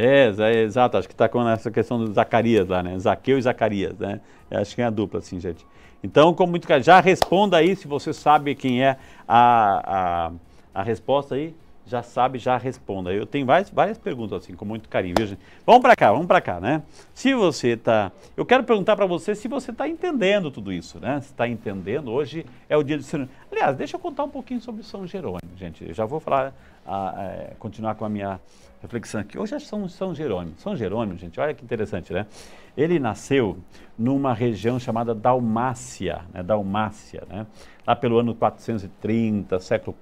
É, é, exato, acho que está com essa questão do Zacarias lá, né? Zaqueu e Zacarias, né? Acho que é a dupla, assim, gente. Então, como muito já responda aí se você sabe quem é a, a, a resposta aí, já sabe, já responda. Eu tenho várias, várias perguntas assim, com muito carinho, viu, gente? Vamos para cá, vamos para cá, né? Se você está, eu quero perguntar para você se você está entendendo tudo isso, né? Se está entendendo, hoje é o dia de São Aliás, deixa eu contar um pouquinho sobre São Jerônimo, gente. Eu já vou falar, a, a, continuar com a minha reflexão aqui. Hoje é São, São Jerônimo. São Jerônimo, gente, olha que interessante, né? Ele nasceu numa região chamada Dalmácia, né? Dalmácia, né? Lá pelo ano 430, século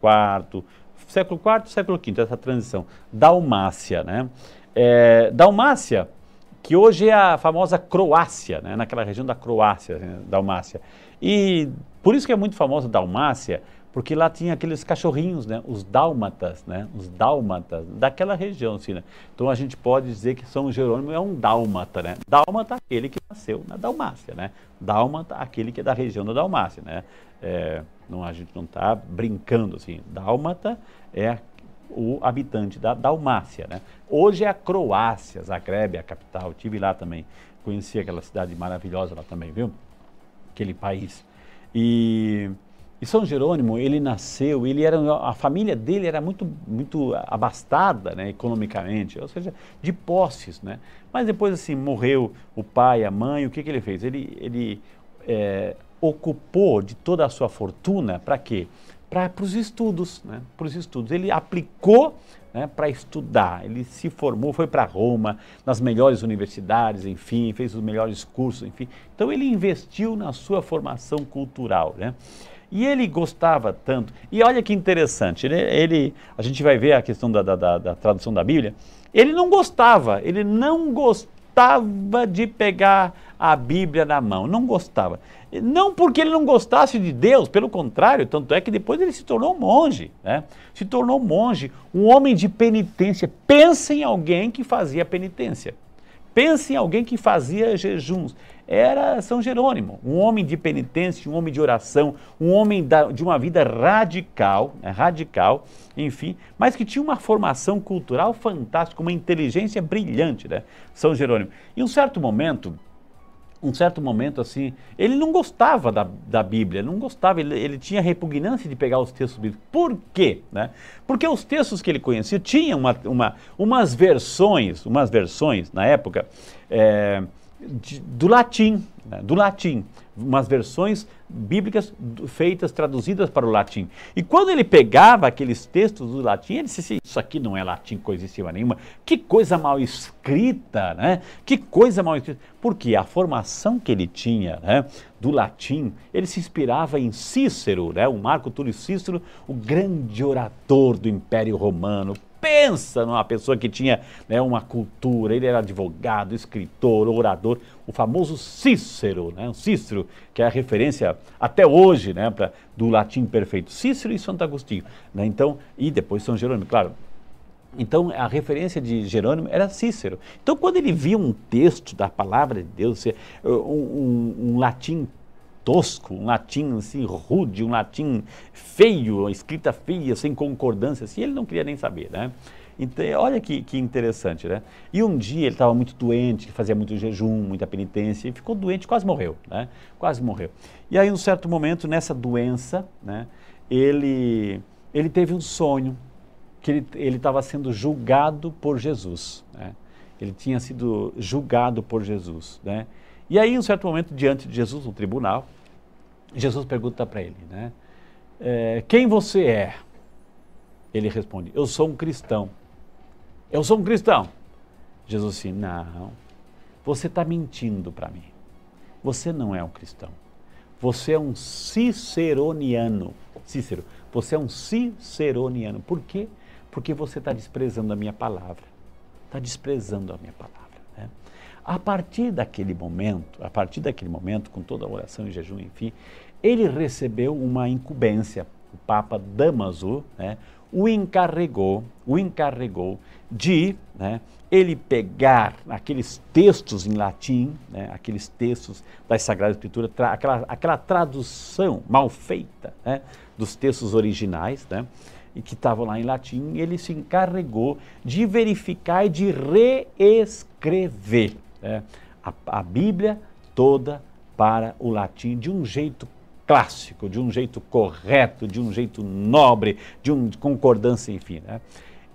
IV, século IV, século V, essa transição. Dalmácia, né? É, Dalmácia, que hoje é a famosa Croácia, né? Naquela região da Croácia, né? Dalmácia. E por isso que é muito famosa Dalmácia, porque lá tinha aqueles cachorrinhos, né? Os dálmatas, né? Os dálmatas daquela região, assim, né? Então a gente pode dizer que São Jerônimo é um dálmata, né? Dálmata aquele que nasceu na Dalmácia, né? Dálmata aquele que é da região da Dalmácia, né? É, não, a gente não está brincando assim. Dálmata é o habitante da Dalmácia. Né? Hoje é a Croácia, Zagreb, a capital. Tive lá também, conheci aquela cidade maravilhosa lá também, viu? Aquele país. E, e São Jerônimo, ele nasceu, ele era a família dele era muito muito abastada, né, economicamente, ou seja, de posses, né? Mas depois assim morreu o pai, a mãe, o que que ele fez? Ele ele é, ocupou de toda a sua fortuna para quê? Para os estudos, né? Para os estudos. Ele aplicou né, para estudar. Ele se formou, foi para Roma, nas melhores universidades, enfim, fez os melhores cursos, enfim. Então ele investiu na sua formação cultural, né? E ele gostava tanto. E olha que interessante, ele, ele a gente vai ver a questão da, da, da tradução da Bíblia. Ele não gostava, ele não gostava de pegar a Bíblia na mão, não gostava. Não porque ele não gostasse de Deus, pelo contrário, tanto é que depois ele se tornou monge, né? Se tornou monge, um homem de penitência. Pensa em alguém que fazia penitência. Pensa em alguém que fazia jejuns. Era São Jerônimo, um homem de penitência, um homem de oração, um homem da, de uma vida radical, né? radical, enfim, mas que tinha uma formação cultural fantástica, uma inteligência brilhante, né? São Jerônimo. Em um certo momento, um certo momento assim, ele não gostava da, da Bíblia, não gostava, ele, ele tinha repugnância de pegar os textos bíblicos. Por quê? Né? Porque os textos que ele conhecia tinham uma, uma, umas versões, umas versões na época é, de, do latim, né? do latim umas versões bíblicas feitas, traduzidas para o latim. E quando ele pegava aqueles textos do latim, ele disse isso aqui não é latim coisíssima nenhuma, que coisa mal escrita, né? Que coisa mal escrita. Porque a formação que ele tinha né, do latim, ele se inspirava em Cícero, né? O Marco Túlio Cícero, o grande orador do Império Romano, pensa numa pessoa que tinha né, uma cultura, ele era advogado, escritor, orador, o famoso Cícero, né, Cícero, que é a referência até hoje né, pra, do latim perfeito, Cícero e Santo Agostinho. Né, então, e depois São Jerônimo, claro. Então, a referência de Jerônimo era Cícero. Então, quando ele via um texto da palavra de Deus, um, um, um latim tosco, um latim assim rude, um latim feio, escrita feia, sem concordância, assim, ele não queria nem saber, né? Então, olha que, que interessante, né? E um dia ele estava muito doente, fazia muito jejum, muita penitência, e ficou doente, quase morreu, né? Quase morreu. E aí, um certo momento, nessa doença, né, ele, ele teve um sonho, que ele estava sendo julgado por Jesus, né? Ele tinha sido julgado por Jesus, né? E aí, em um certo momento, diante de Jesus, no tribunal, Jesus pergunta para ele, né? É, quem você é? Ele responde, eu sou um cristão. Eu sou um cristão. Jesus disse, não, você está mentindo para mim. Você não é um cristão. Você é um ciceroniano. Cícero, você é um ciceroniano. Por quê? Porque você está desprezando a minha palavra. Está desprezando a minha palavra. A partir daquele momento, a partir daquele momento, com toda a oração e jejum, enfim, ele recebeu uma incumbência. O Papa Damaso né, o encarregou, o encarregou de né, ele pegar aqueles textos em latim, né, aqueles textos das Sagradas Escrituras, tra aquela, aquela tradução mal feita né, dos textos originais, né, e que estavam lá em latim, ele se encarregou de verificar e de reescrever né, a, a Bíblia toda para o latim de um jeito clássico, de um jeito correto, de um jeito nobre, de uma concordância, enfim. Né?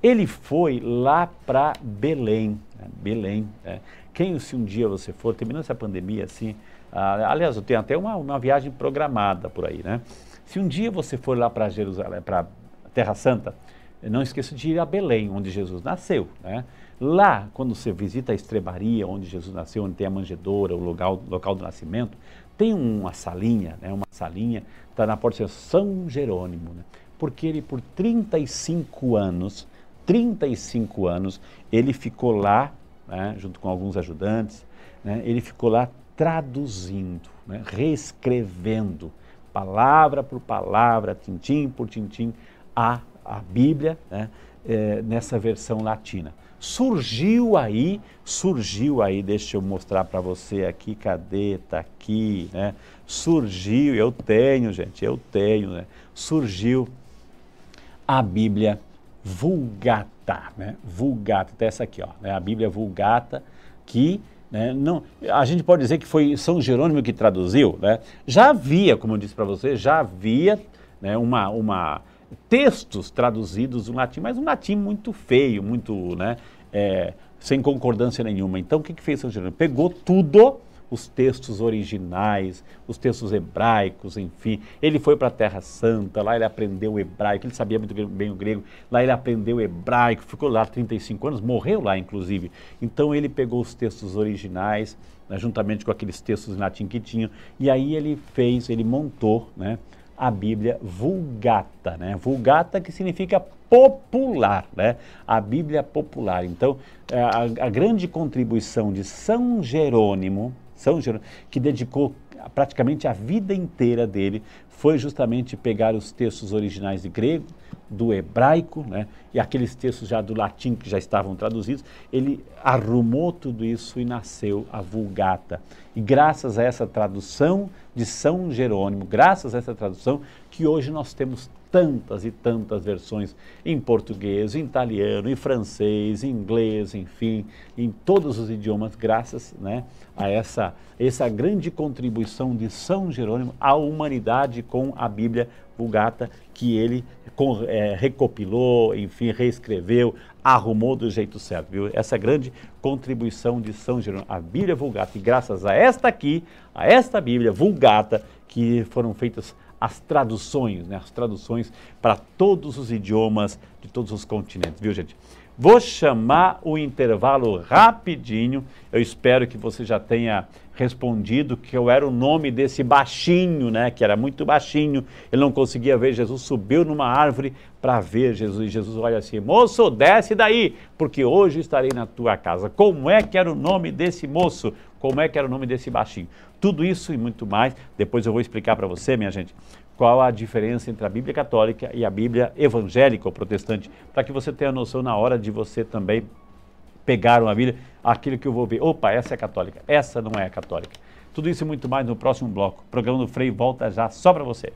Ele foi lá para Belém, né? Belém. Né? Quem, se um dia você for, terminando essa pandemia assim, ah, aliás, eu tenho até uma, uma viagem programada por aí, né? Se um dia você for lá para Jerusalém, para Terra Santa, não esqueça de ir a Belém, onde Jesus nasceu, né? Lá, quando você visita a estrebaria, onde Jesus nasceu, onde tem a manjedoura, o local, local do nascimento, tem uma salinha, né, uma salinha, está na porta de São Jerônimo, né, porque ele por 35 anos, 35 anos, ele ficou lá, né, junto com alguns ajudantes, né, ele ficou lá traduzindo, né, reescrevendo, palavra por palavra, tintim por tintim, a, a Bíblia né, é, nessa versão latina surgiu aí, surgiu aí, deixa eu mostrar para você aqui, cadê? Tá aqui, né? Surgiu, eu tenho, gente, eu tenho, né? Surgiu a Bíblia Vulgata, né? Vulgata, até essa aqui, ó, né? a Bíblia Vulgata, que né, não, a gente pode dizer que foi São Jerônimo que traduziu, né? Já havia, como eu disse para você, já havia né, uma, uma textos traduzidos no latim, mas um latim muito feio, muito, né, é, sem concordância nenhuma. Então, o que, que fez São Jerônimo? Pegou tudo os textos originais, os textos hebraicos, enfim. Ele foi para a Terra Santa, lá ele aprendeu hebraico, ele sabia muito bem o grego, lá ele aprendeu hebraico, ficou lá 35 anos, morreu lá inclusive. Então ele pegou os textos originais, né, juntamente com aqueles textos em latim que tinham, e aí ele fez, ele montou, né, a Bíblia Vulgata, né? Vulgata que significa popular, né? A Bíblia popular. Então, é, a, a grande contribuição de São Jerônimo, são Jerônimo, que dedicou praticamente a vida inteira dele foi justamente pegar os textos originais de grego, do hebraico, né, e aqueles textos já do latim que já estavam traduzidos, ele arrumou tudo isso e nasceu a Vulgata. E graças a essa tradução de São Jerônimo, graças a essa tradução, que hoje nós temos tantas e tantas versões em português, em italiano, em francês, em inglês, enfim, em todos os idiomas, graças né, a essa, essa grande contribuição de São Jerônimo à humanidade com a Bíblia Vulgata, que ele com, é, recopilou, enfim, reescreveu, arrumou do jeito certo, viu? Essa grande contribuição de São Jerônimo, a Bíblia Vulgata, e graças a esta aqui, a esta Bíblia Vulgata, que foram feitas as traduções, né, as traduções para todos os idiomas de todos os continentes, viu gente? Vou chamar o intervalo rapidinho. Eu espero que você já tenha respondido que eu era o nome desse baixinho, né? Que era muito baixinho. Ele não conseguia ver Jesus. Subiu numa árvore para ver Jesus. E Jesus olha assim: Moço, desce daí, porque hoje estarei na tua casa. Como é que era o nome desse moço? Como é que era o nome desse baixinho? Tudo isso e muito mais. Depois eu vou explicar para você, minha gente qual a diferença entre a Bíblia católica e a Bíblia evangélica ou protestante, para que você tenha noção na hora de você também pegar uma Bíblia, aquilo que eu vou ver, opa, essa é católica, essa não é católica. Tudo isso e muito mais no próximo bloco. O programa do Frei volta já só para você.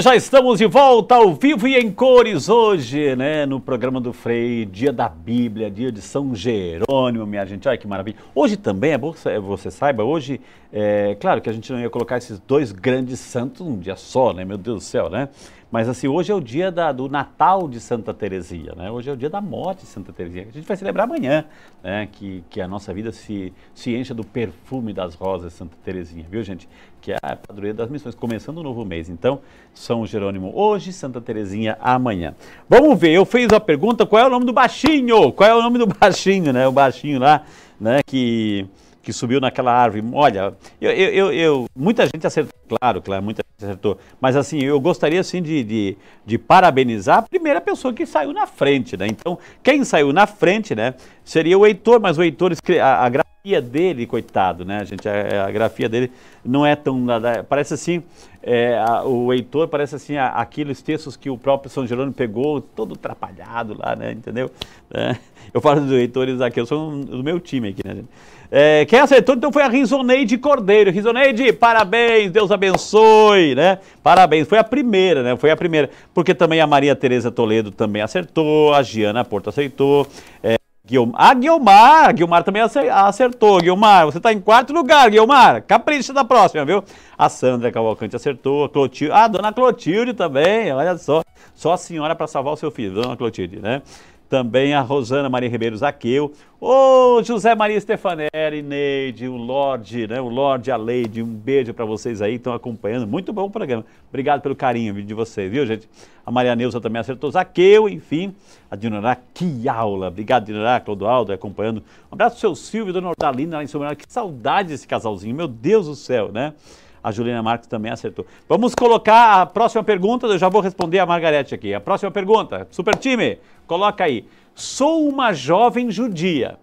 Já estamos de volta ao vivo e em cores hoje, né, no programa do Frei, dia da Bíblia, dia de São Jerônimo, minha gente, olha que maravilha. Hoje também, é bom que você saiba, hoje, é claro que a gente não ia colocar esses dois grandes santos num dia só, né, meu Deus do céu, né, mas assim, hoje é o dia da, do Natal de Santa Teresia, né? Hoje é o dia da morte de Santa Teresia. A gente vai celebrar amanhã, né? Que, que a nossa vida se, se encha do perfume das rosas de Santa Teresinha, viu gente? Que é a padroeira das missões, começando o um novo mês. Então, São Jerônimo hoje, Santa Teresinha amanhã. Vamos ver, eu fiz a pergunta, qual é o nome do baixinho? Qual é o nome do baixinho, né? O baixinho lá, né? Que que subiu naquela árvore. Olha, eu, eu, eu, muita gente acertou, claro, claro, muita gente acertou. Mas assim, eu gostaria assim de, de, de, parabenizar a primeira pessoa que saiu na frente, né? Então, quem saiu na frente, né, seria o Heitor, mas o Heitor, a, a grafia dele, coitado, né, gente? A, a grafia dele não é tão. Parece assim, é, a, o Heitor parece assim, a, aqueles textos que o próprio São Jerônimo pegou, todo atrapalhado lá, né? Entendeu? É, eu falo do Heitor e Zaqueu, são do meu time aqui, né, gente? É, quem acertou então foi a Risoneide Cordeiro. Risoneide, parabéns, Deus abençoe, né? Parabéns, foi a primeira, né? Foi a primeira, porque também a Maria Tereza Toledo também acertou, a Giana Porto aceitou, é, Guilmar, ah, Guilmar, também acertou, Guilmar, você está em quarto lugar, Guilmar, capricha da próxima, viu? A Sandra Cavalcante acertou, a Clotilde, ah, Dona Clotilde também, olha só, só a senhora para salvar o seu filho, Dona Clotilde, né? Também a Rosana Maria Ribeiro Zaqueu, o José Maria Stefanelli, Neide, o Lorde, né, o Lorde, a Leide, um beijo para vocês aí, estão acompanhando, muito bom o programa, obrigado pelo carinho de vocês, viu gente? A Maria Neuza também acertou, Zaqueu, enfim, a Dinará, que aula, obrigado Dinará, Clodoaldo acompanhando, um abraço pro seu Silvio Dona Ordalina lá em São que saudade desse casalzinho, meu Deus do céu, né? A Juliana Marques também acertou. Vamos colocar a próxima pergunta, eu já vou responder a Margarete aqui. A próxima pergunta, super time, coloca aí. Sou uma jovem judia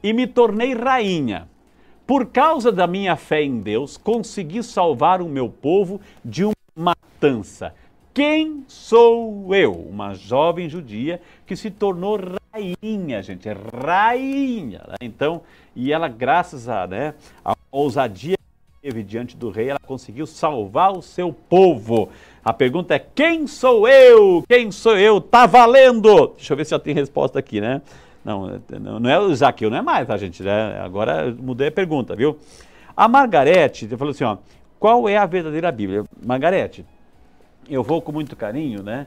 e me tornei rainha. Por causa da minha fé em Deus, consegui salvar o meu povo de uma matança. Quem sou eu? Uma jovem judia que se tornou rainha, gente, rainha. Né? Então, e ela, graças a, né, a ousadia esteve diante do rei, ela conseguiu salvar o seu povo. A pergunta é: quem sou eu? Quem sou eu? Tá valendo! Deixa eu ver se já tem resposta aqui, né? Não, não é o Zaqueu, não é mais, tá, gente? Né? Agora mudei a pergunta, viu? A Margarete falou assim: ó, qual é a verdadeira Bíblia? Margarete, eu vou com muito carinho, né?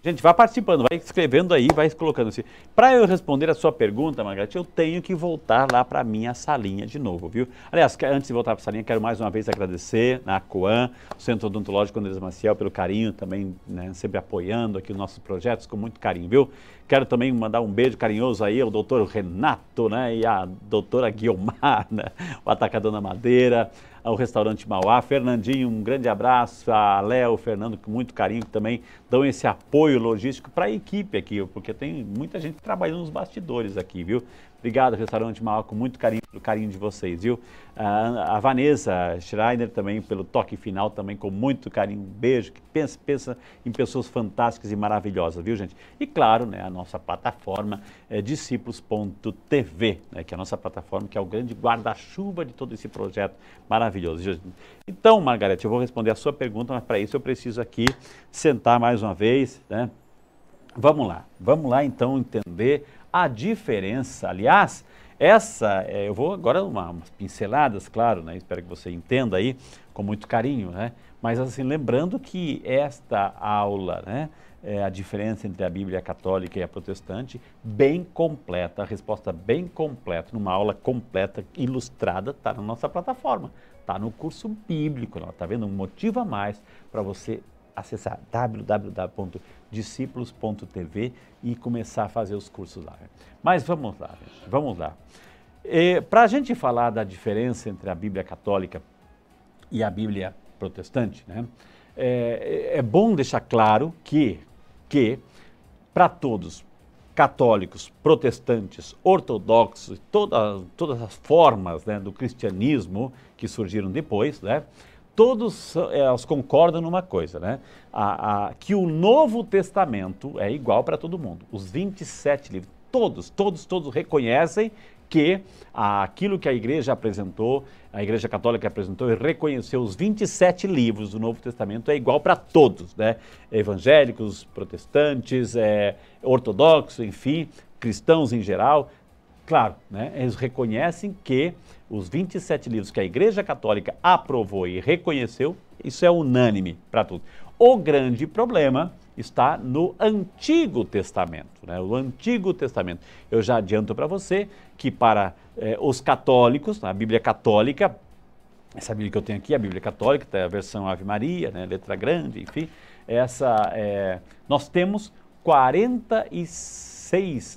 Gente, vai participando, vai escrevendo aí, vai colocando assim. Para eu responder a sua pergunta, Margarete, eu tenho que voltar lá para minha salinha de novo, viu? Aliás, antes de voltar para a salinha, quero mais uma vez agradecer na Coan, o Centro Odontológico Andrés Maciel, pelo carinho também, né, sempre apoiando aqui os nossos projetos com muito carinho, viu? Quero também mandar um beijo carinhoso aí ao doutor Renato, né, e a doutora Guiomar, né, o Atacadão da Madeira, ao restaurante Mauá. Fernandinho, um grande abraço. A Léo, Fernando, com muito carinho, que também dão esse apoio logístico para a equipe aqui, porque tem muita gente trabalhando nos bastidores aqui, viu? Obrigado, Restaurante Mauá, com muito carinho, pelo carinho de vocês, viu? A, Vanessa Schreiner também, pelo toque final, também com muito carinho. Beijo, que pensa, pensa em pessoas fantásticas e maravilhosas, viu, gente? E claro, né, a nossa plataforma é discípulos.tv, né, que é a nossa plataforma, que é o grande guarda-chuva de todo esse projeto maravilhoso. Então, Margarete, eu vou responder a sua pergunta, mas para isso eu preciso aqui sentar mais uma vez, né? Vamos lá, vamos lá então entender a diferença. Aliás, essa, é, eu vou agora uma, umas pinceladas, claro, né? Espero que você entenda aí com muito carinho, né? Mas assim, lembrando que esta aula, né? É a diferença entre a Bíblia católica e a protestante, bem completa, a resposta bem completa, numa aula completa, ilustrada, está na nossa plataforma, está no curso bíblico, está vendo? Um motivo a mais para você acessar www.discípulos.tv e começar a fazer os cursos lá. Mas vamos lá, vamos lá. Para a gente falar da diferença entre a Bíblia católica e a Bíblia protestante, né, é, é bom deixar claro que, que para todos, católicos, protestantes, ortodoxos, toda, todas as formas né, do cristianismo que surgiram depois, né, todos é, concordam numa coisa, né? A, a, que o Novo Testamento é igual para todo mundo. Os 27 livros, todos, todos, todos reconhecem que aquilo que a igreja apresentou, a igreja católica apresentou e reconheceu os 27 livros do Novo Testamento é igual para todos, né? Evangélicos, protestantes, é, ortodoxos, enfim, cristãos em geral. Claro, né? eles reconhecem que os 27 livros que a Igreja Católica aprovou e reconheceu, isso é unânime para todos. O grande problema está no Antigo Testamento. Né? O Antigo Testamento. Eu já adianto para você que para eh, os católicos, a Bíblia Católica, essa Bíblia que eu tenho aqui, a Bíblia Católica, tá a versão Ave Maria, né? letra grande, enfim, essa, é, nós temos 46,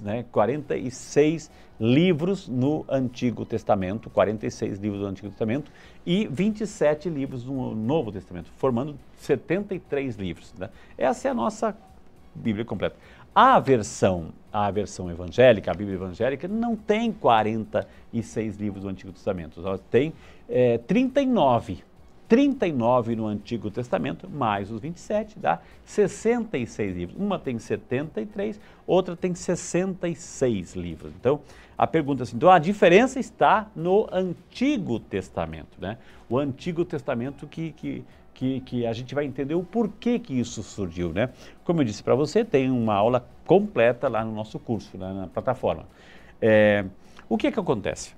né? 46 livros no Antigo Testamento, 46 livros do Antigo Testamento e 27 livros no Novo Testamento, formando 73 livros. Né? Essa é a nossa Bíblia completa. A versão, a versão evangélica, a Bíblia evangélica, não tem 46 livros do Antigo Testamento, ela tem é, 39 39 no Antigo Testamento, mais os 27, dá 66 livros. Uma tem 73, outra tem 66 livros. Então, a pergunta é assim, então a diferença está no Antigo Testamento, né? O Antigo Testamento que, que, que, que a gente vai entender o porquê que isso surgiu, né? Como eu disse para você, tem uma aula completa lá no nosso curso, na plataforma. É, o que que acontece?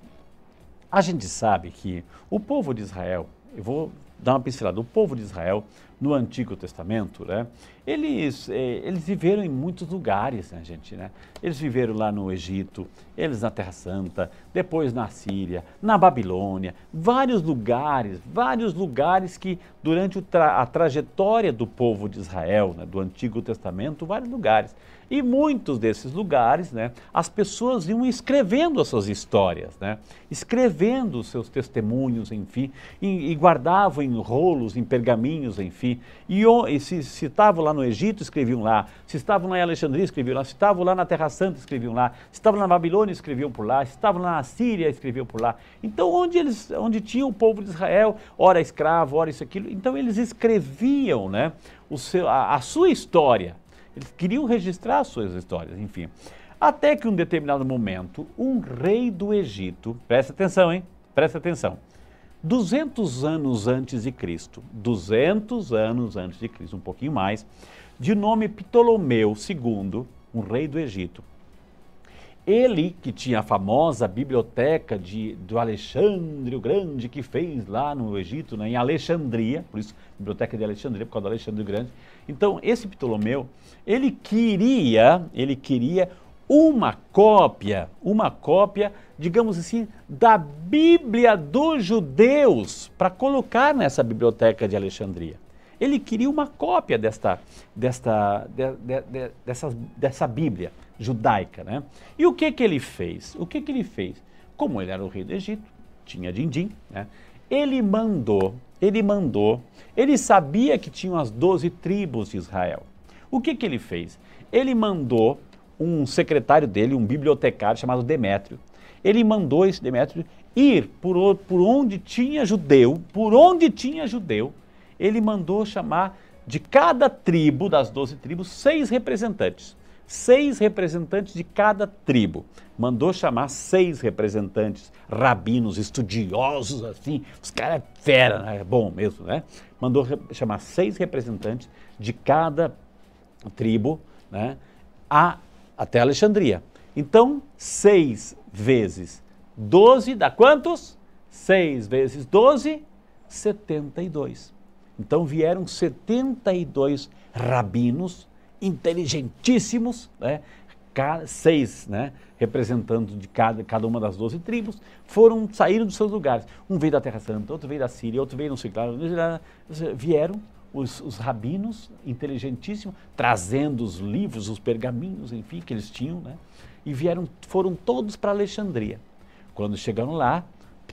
A gente sabe que o povo de Israel, eu vou dar uma pincelada. O povo de Israel, no Antigo Testamento, né, eles, eh, eles viveram em muitos lugares, né, gente? Né? Eles viveram lá no Egito, eles na Terra Santa, depois na Síria, na Babilônia, vários lugares, vários lugares que durante a trajetória do povo de Israel, né, do Antigo Testamento, vários lugares. E muitos desses lugares, né, as pessoas iam escrevendo as suas histórias, né, escrevendo os seus testemunhos, enfim, e, e guardavam em rolos, em pergaminhos, enfim. E, e se, se estavam lá no Egito, escreviam lá. Se estavam lá em Alexandria, escreviam lá. Se estavam lá na Terra Santa, escreviam lá. Se estavam na Babilônia, escreviam por lá. Se estavam lá na Síria, escreviam por lá. Então, onde, eles, onde tinha o povo de Israel, ora escravo, ora isso, aquilo, então eles escreviam né, o seu, a, a sua história. Eles queriam registrar as suas histórias, enfim. Até que, um determinado momento, um rei do Egito, presta atenção, hein? Presta atenção. 200 anos antes de Cristo, 200 anos antes de Cristo, um pouquinho mais, de nome Ptolomeu II, um rei do Egito. Ele, que tinha a famosa biblioteca de, do Alexandre o Grande, que fez lá no Egito, né, em Alexandria, por isso, biblioteca de Alexandria, por causa do Alexandre o Grande. Então, esse Ptolomeu, ele queria, ele queria uma cópia, uma cópia, digamos assim, da Bíblia dos judeus para colocar nessa biblioteca de Alexandria. Ele queria uma cópia desta, desta, de, de, de, dessa, dessa Bíblia judaica. Né? E o que, que ele fez? O que, que ele fez? Como ele era o rei do Egito, tinha din-din, né? ele mandou, ele mandou, ele sabia que tinham as doze tribos de Israel. O que, que ele fez? Ele mandou um secretário dele, um bibliotecário chamado Demétrio. Ele mandou esse Demétrio ir por, por onde tinha judeu, por onde tinha judeu, ele mandou chamar de cada tribo, das doze tribos, seis representantes seis representantes de cada tribo. Mandou chamar seis representantes, rabinos, estudiosos, assim, os caras é fera, né? é bom mesmo, né? Mandou chamar seis representantes de cada tribo, né? A, até Alexandria. Então, seis vezes doze dá quantos? Seis vezes doze, setenta e dois. Então vieram setenta e dois rabinos, inteligentíssimos, né? seis, né, representando de cada, cada uma das doze tribos, foram saíram dos seus lugares. Um veio da Terra Santa, outro veio da Síria, outro veio não sei claro, vieram os, os, rabinos inteligentíssimos, trazendo os livros, os pergaminhos, enfim, que eles tinham, né, e vieram, foram todos para Alexandria. Quando chegaram lá,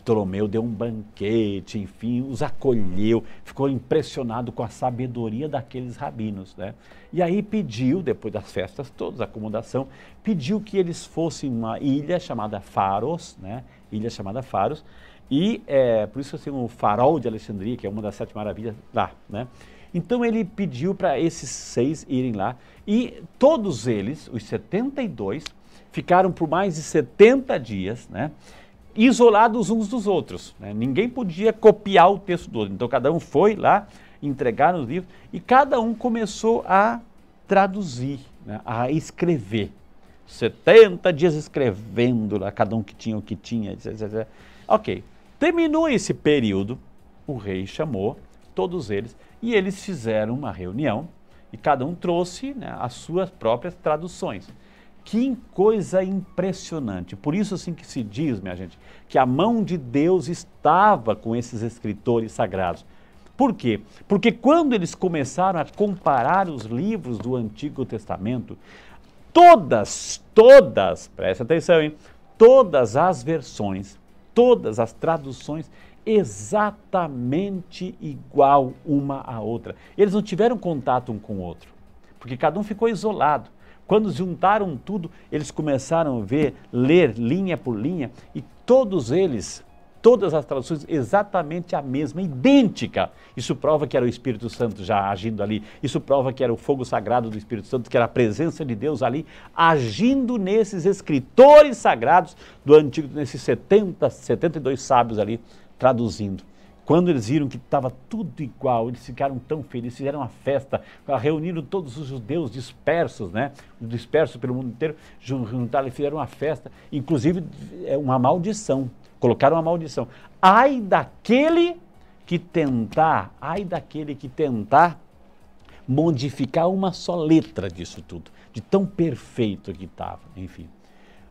Ptolomeu deu um banquete, enfim, os acolheu, ficou impressionado com a sabedoria daqueles rabinos. Né? E aí pediu, depois das festas todas, acomodação, pediu que eles fossem uma ilha chamada Faros, né? ilha chamada Faros, e é, por isso assim, o farol de Alexandria, que é uma das sete maravilhas, lá. Né? Então ele pediu para esses seis irem lá, e todos eles, os 72, ficaram por mais de 70 dias, né? Isolados uns dos outros. Né? Ninguém podia copiar o texto do outro. Então cada um foi lá, entregar os livros e cada um começou a traduzir, né? a escrever. 70 dias escrevendo lá, cada um que tinha o que tinha. Etc, etc. Ok. Terminou esse período, o rei chamou todos eles e eles fizeram uma reunião e cada um trouxe né, as suas próprias traduções. Que coisa impressionante. Por isso assim que se diz, minha gente, que a mão de Deus estava com esses escritores sagrados. Por quê? Porque quando eles começaram a comparar os livros do Antigo Testamento, todas, todas, presta atenção, hein? Todas as versões, todas as traduções exatamente igual uma à outra. Eles não tiveram contato um com o outro, porque cada um ficou isolado. Quando juntaram tudo, eles começaram a ver, ler linha por linha e todos eles, todas as traduções exatamente a mesma, idêntica. Isso prova que era o Espírito Santo já agindo ali. Isso prova que era o fogo sagrado do Espírito Santo, que era a presença de Deus ali agindo nesses escritores sagrados do antigo, nesses 70, 72 sábios ali traduzindo. Quando eles viram que estava tudo igual, eles ficaram tão felizes, fizeram uma festa, reuniram todos os judeus dispersos, né? Dispersos pelo mundo inteiro, juntaram e fizeram uma festa, inclusive é uma maldição. Colocaram uma maldição. Ai daquele que tentar, ai daquele que tentar modificar uma só letra disso tudo, de tão perfeito que estava, enfim.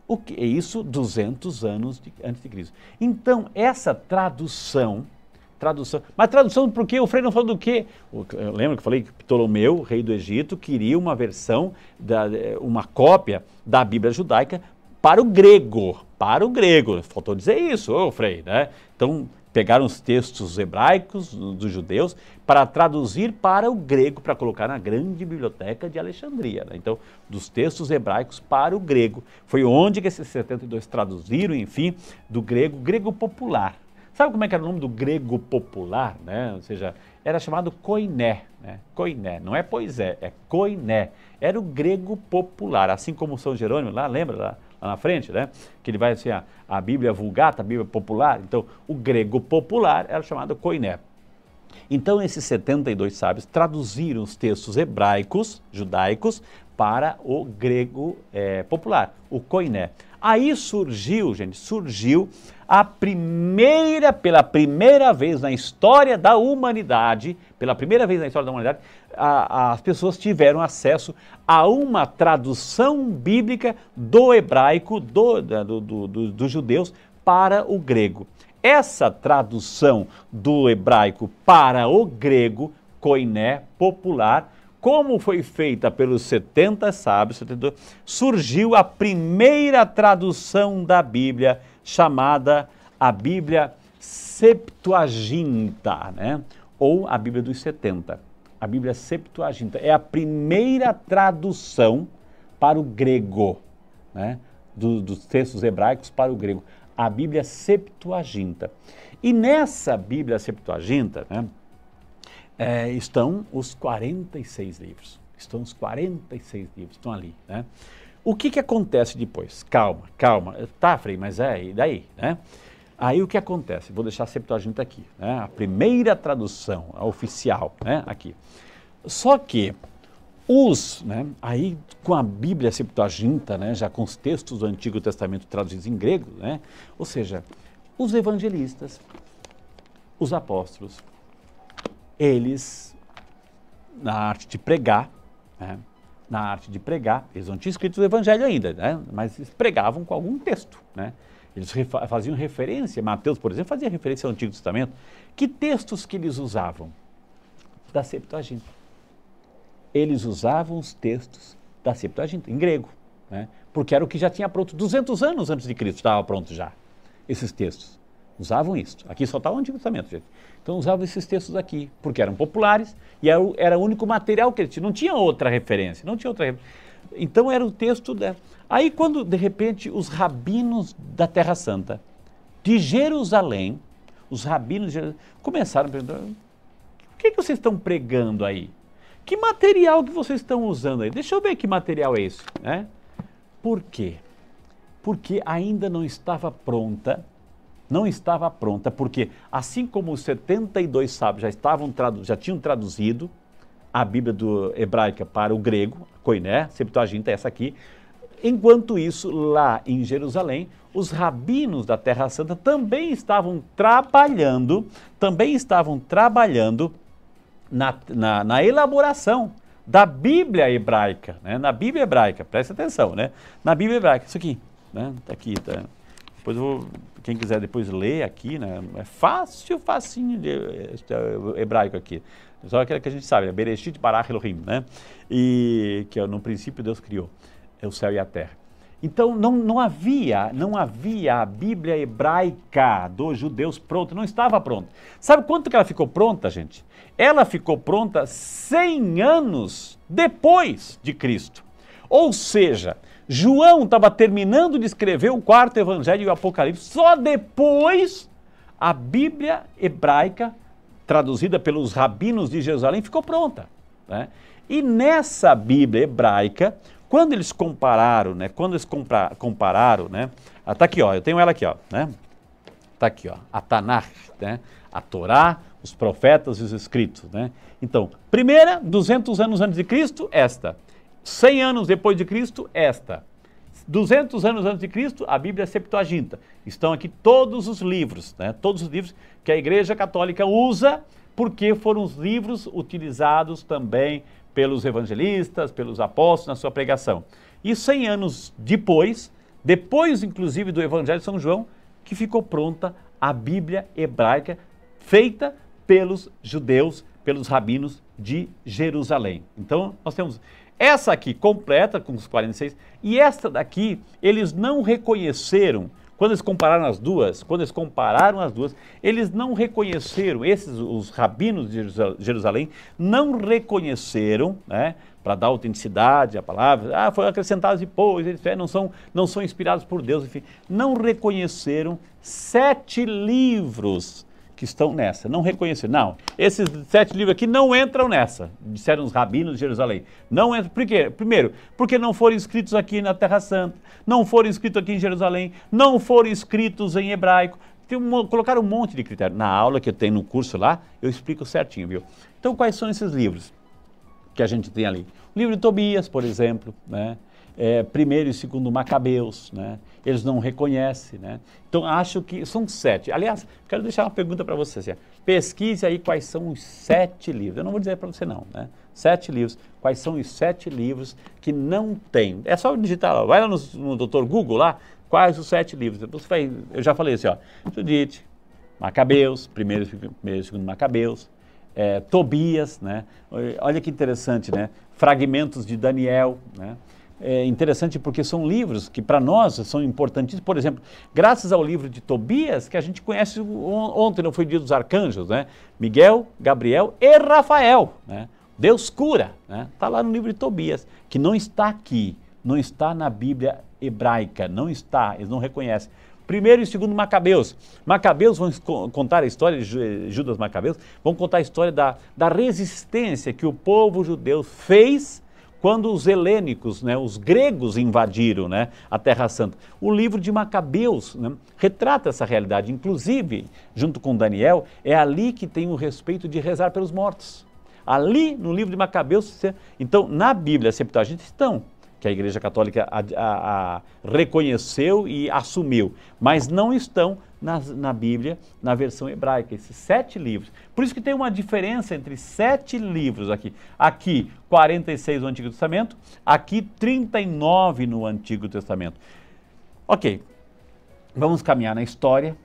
O que é isso 200 anos de, antes de Cristo. Então, essa tradução tradução. Mas tradução porque o Frei não falou do quê? Lembra que eu falei que Ptolomeu, rei do Egito, queria uma versão, da, uma cópia da Bíblia judaica para o grego. Para o grego. Faltou dizer isso, ô Frei, né? Então, pegaram os textos hebraicos dos judeus para traduzir para o grego, para colocar na grande biblioteca de Alexandria. Né? Então, dos textos hebraicos para o grego. Foi onde que esses 72 traduziram, enfim, do grego, grego popular. Sabe como é que era o nome do grego popular? Né? Ou seja, era chamado koiné. Né? Koiné, não é pois é, é koiné. Era o grego popular, assim como São Jerônimo lá, lembra lá? lá na frente, né? Que ele vai assim, a, a Bíblia Vulgata, a Bíblia Popular. Então, o grego popular era chamado koiné. Então, esses 72 sábios traduziram os textos hebraicos, judaicos, para o grego é, popular, o koiné. Aí surgiu, gente, surgiu a primeira, pela primeira vez na história da humanidade, pela primeira vez na história da humanidade, a, as pessoas tiveram acesso a uma tradução bíblica do hebraico, do, do, do, do dos judeus, para o grego. Essa tradução do hebraico para o grego, koiné, popular, como foi feita pelos 70 sábios, 72, surgiu a primeira tradução da Bíblia, chamada a Bíblia Septuaginta, né? ou a Bíblia dos 70. A Bíblia Septuaginta é a primeira tradução para o grego, né? Do, dos textos hebraicos para o grego. A Bíblia Septuaginta. E nessa Bíblia Septuaginta, né? É, estão os 46 livros. Estão os 46 livros, estão ali. Né? O que, que acontece depois? Calma, calma. Tá, Frei, mas é, e daí? Né? Aí o que acontece? Vou deixar a Septuaginta aqui, né? a primeira tradução, a oficial, né? aqui. Só que os, né, aí com a Bíblia Septuaginta, né, já com os textos do Antigo Testamento traduzidos em grego, né, ou seja, os evangelistas, os apóstolos, eles, na arte de pregar, né, na arte de pregar, eles não tinham escrito o evangelho ainda, né, mas eles pregavam com algum texto. Né, eles faziam referência, Mateus, por exemplo, fazia referência ao Antigo Testamento. Que textos que eles usavam? Da Septuaginta. Eles usavam os textos da Septuaginta, em grego, né, porque era o que já tinha pronto 200 anos antes de Cristo, estava pronto já, esses textos. Usavam isso. Aqui só está o Antigo Testamento, gente. Então usavam esses textos aqui, porque eram populares e era o, era o único material que eles tinham. Não tinha outra referência, não tinha outra Então era o texto dela. Aí quando, de repente, os rabinos da Terra Santa, de Jerusalém, os rabinos de Jerusalém, começaram a perguntar, o que, que vocês estão pregando aí? Que material que vocês estão usando aí? Deixa eu ver que material é esse. Né? Por quê? Porque ainda não estava pronta não estava pronta, porque assim como os 72 sábios já, estavam já tinham traduzido a Bíblia do hebraica para o grego, Koiné, Septuaginta, essa aqui, enquanto isso, lá em Jerusalém, os rabinos da Terra Santa também estavam trabalhando, também estavam trabalhando na, na, na elaboração da Bíblia hebraica, né? na Bíblia hebraica, presta atenção, né? Na Bíblia hebraica, isso aqui, né? Tá aqui, tá. Depois eu vou quem quiser depois ler aqui, né? É fácil, facinho de é, hebraico aqui. Só aquilo que a gente sabe, né? Bereshit barach Elohim, né? E que no princípio Deus criou é o céu e a terra. Então não, não havia, não havia a Bíblia hebraica dos judeus pronta, não estava pronta. Sabe quanto que ela ficou pronta, gente? Ela ficou pronta 100 anos depois de Cristo. Ou seja, João estava terminando de escrever o quarto evangelho e o Apocalipse, só depois a Bíblia hebraica, traduzida pelos rabinos de Jerusalém, ficou pronta. Né? E nessa Bíblia hebraica, quando eles compararam, né, quando eles compararam, né, ah, tá aqui, ó, eu tenho ela aqui, ó, né, tá aqui, ó, a Tanakh, né, a Torá, os profetas e os escritos, né. Então, primeira, 200 anos antes de Cristo, esta. 100 anos depois de Cristo, esta. 200 anos antes de Cristo, a Bíblia Septuaginta. Estão aqui todos os livros, né? todos os livros que a Igreja Católica usa, porque foram os livros utilizados também pelos evangelistas, pelos apóstolos na sua pregação. E 100 anos depois, depois inclusive do Evangelho de São João, que ficou pronta a Bíblia hebraica, feita pelos judeus, pelos rabinos de Jerusalém. Então, nós temos essa aqui completa com os 46 e esta daqui eles não reconheceram quando eles compararam as duas, quando eles compararam as duas, eles não reconheceram, esses, os rabinos de Jerusalém, não reconheceram, né, para dar autenticidade à palavra, ah, foi acrescentado depois, eles não são, não são inspirados por Deus, enfim, não reconheceram sete livros que estão nessa. Não reconheceram. Não, esses sete livros aqui não entram nessa, disseram os rabinos de Jerusalém. Não entram. Por quê? Primeiro, porque não foram escritos aqui na Terra Santa, não foram escritos aqui em Jerusalém, não foram escritos em hebraico. Tem um, colocaram um monte de critérios. Na aula que eu tenho no curso lá, eu explico certinho, viu? Então, quais são esses livros que a gente tem ali? O livro de Tobias, por exemplo, né? É, primeiro e segundo Macabeus, né? Eles não reconhecem, né? Então acho que são sete. Aliás, quero deixar uma pergunta para você. Assim, pesquise aí quais são os sete livros. Eu não vou dizer para você não, né? Sete livros. Quais são os sete livros que não tem? É só digitar lá. Vai lá no, no Dr. Google lá. Quais os sete livros? Você vai, eu já falei assim, ó. Judite, Macabeus, primeiro, primeiro segundo Macabeus, é, Tobias, né? Olha que interessante, né? Fragmentos de Daniel, né? É interessante porque são livros que para nós são importantíssimos. Por exemplo, graças ao livro de Tobias, que a gente conhece ontem, não foi dia dos arcanjos, né? Miguel, Gabriel e Rafael, né? Deus cura, né? Está lá no livro de Tobias, que não está aqui, não está na Bíblia hebraica, não está, eles não reconhecem. Primeiro e segundo Macabeus. Macabeus vão contar a história de Judas Macabeus, vão contar a história da, da resistência que o povo judeu fez quando os helênicos, né, os gregos invadiram né, a Terra Santa. O livro de Macabeus né, retrata essa realidade. Inclusive, junto com Daniel, é ali que tem o respeito de rezar pelos mortos. Ali no livro de Macabeus, então na Bíblia, a Septuaginta estão que a Igreja Católica a, a, a reconheceu e assumiu, mas não estão na, na, Bíblia, na versão hebraica, esses sete livros. Por isso que tem uma diferença entre sete livros aqui. Aqui, 46 no Antigo Testamento, aqui 39 no Antigo Testamento. Ok, vamos caminhar na história.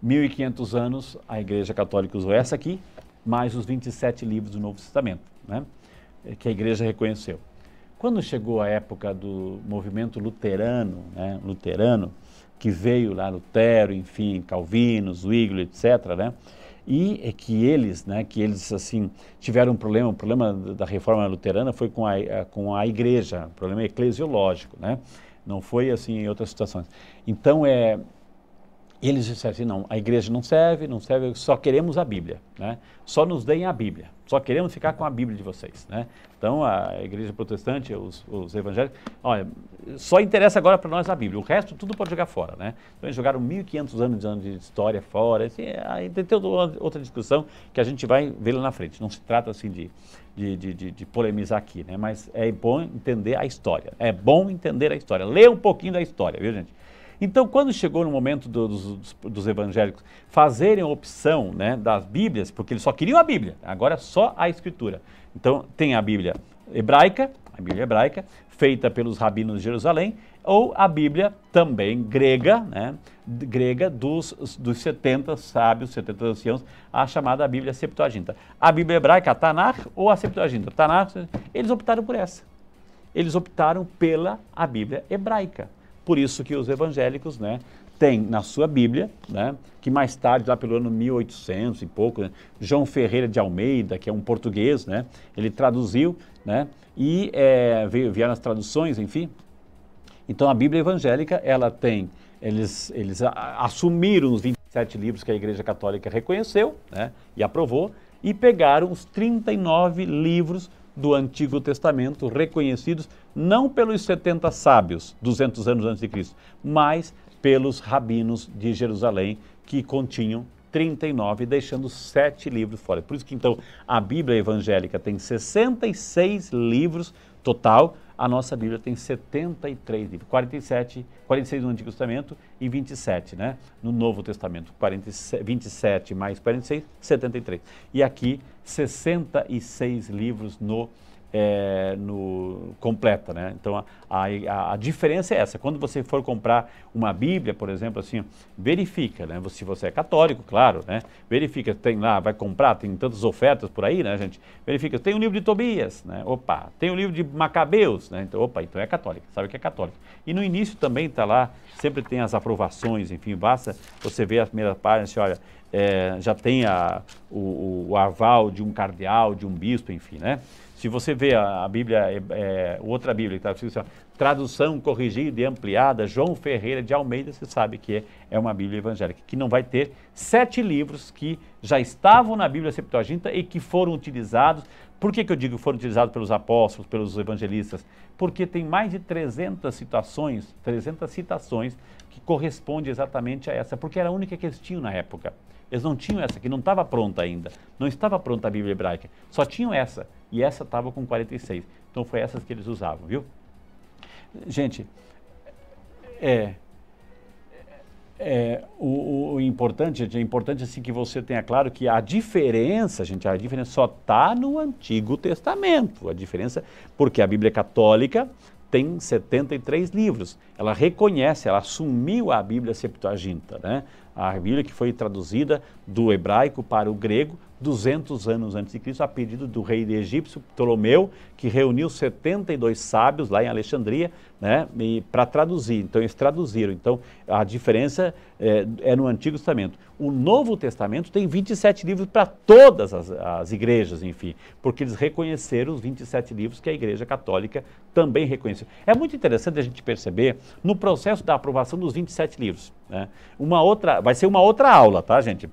1500 anos a Igreja Católica usou essa aqui, mais os 27 livros do Novo Testamento, né, que a Igreja reconheceu. Quando chegou a época do movimento luterano, né, luterano, que veio lá Lutero, enfim, Calvino, Zwingli, etc., né, e é que eles, né, que eles assim tiveram um problema, o problema da reforma luterana foi com a, com a igreja, problema eclesiológico, né, não foi assim em outras situações. Então é eles disseram assim, não, a igreja não serve, não serve, só queremos a Bíblia, né? Só nos deem a Bíblia, só queremos ficar com a Bíblia de vocês, né? Então, a igreja protestante, os, os evangélicos, olha, só interessa agora para nós a Bíblia, o resto tudo pode jogar fora, né? Então, eles jogaram 1.500 anos anos de história fora, assim, aí tem outra discussão que a gente vai ver lá na frente, não se trata assim de, de, de, de, polemizar aqui, né? Mas é bom entender a história, é bom entender a história, ler um pouquinho da história, viu gente? Então, quando chegou no momento do, dos, dos, evangélicos fazerem a opção né, das Bíblias, porque eles só queriam a Bíblia, agora é só a Escritura. Então, tem a Bíblia hebraica, a Bíblia hebraica, feita pelos rabinos de Jerusalém, ou a Bíblia também grega, né, grega dos, dos 70 sábios, 70 anciãos, a chamada Bíblia Septuaginta. A Bíblia hebraica, a Tanakh ou a Septuaginta? Tanakh, eles optaram por essa. Eles optaram pela a Bíblia hebraica. Por isso que os evangélicos, né, têm na sua Bíblia, né, que mais tarde, lá pelo ano 1800 e pouco, né, João Ferreira de Almeida, que é um português, né, ele traduziu, né, e é, veio, vieram as traduções, enfim. Então a Bíblia evangélica, ela tem, eles, eles assumiram os 27 livros que a Igreja Católica reconheceu, né, e aprovou, e pegaram os 39 livros do Antigo Testamento, reconhecidos não pelos 70 sábios, 200 anos antes de Cristo, mas pelos rabinos de Jerusalém, que continham 39, deixando sete livros fora. Por isso que então a Bíblia evangélica tem 66 livros total, a nossa Bíblia tem 73 livros, 47, 46 no Antigo Testamento e 27 né, no Novo Testamento. 47, 27 mais 46, 73. E aqui 66 livros no é, no, completa, né? Então a, a, a, diferença é essa. Quando você for comprar uma Bíblia, por exemplo, assim, verifica, né? Se você é católico, claro, né? Verifica, tem lá, vai comprar, tem tantas ofertas por aí, né, gente? Verifica, tem o um livro de Tobias, né? Opa, tem o um livro de Macabeus, né? Então, opa, então é católico, sabe que é católico. E no início também está lá, sempre tem as aprovações, enfim, basta você ver a primeira página, assim, olha, é, já tem a, o, o aval de um cardeal, de um bispo, enfim, né? Se você vê a, a Bíblia, é, é outra Bíblia, que está assim, tradução corrigida e ampliada, João Ferreira de Almeida, você sabe que é, é uma Bíblia evangélica, que não vai ter sete livros que já estavam na Bíblia Septuaginta e que foram utilizados. Por que, que eu digo que foram utilizados pelos apóstolos, pelos evangelistas? Porque tem mais de 300 citações, 300 citações que correspondem exatamente a essa, porque era a única que eles tinham na época. Eles não tinham essa, que não estava pronta ainda. Não estava pronta a Bíblia hebraica. Só tinham essa. E essa estava com 46. Então foi essas que eles usavam, viu? Gente, é, é o, o, importante, é importante assim que você tenha claro que a diferença, gente, a diferença só está no Antigo Testamento. A diferença, porque a Bíblia Católica tem 73 livros. Ela reconhece, ela assumiu a Bíblia Septuaginta, né? A Bíblia que foi traduzida do hebraico para o grego 200 anos antes de Cristo, a pedido do rei egípcio Ptolomeu, que reuniu 72 sábios lá em Alexandria, né, para traduzir. Então eles traduziram. Então a diferença é, é, no Antigo Testamento. O Novo Testamento tem 27 livros para todas as, as, igrejas, enfim, porque eles reconheceram os 27 livros que a Igreja Católica também reconheceu. É muito interessante a gente perceber no processo da aprovação dos 27 livros. Né, uma outra, vai ser uma outra aula, tá, gente?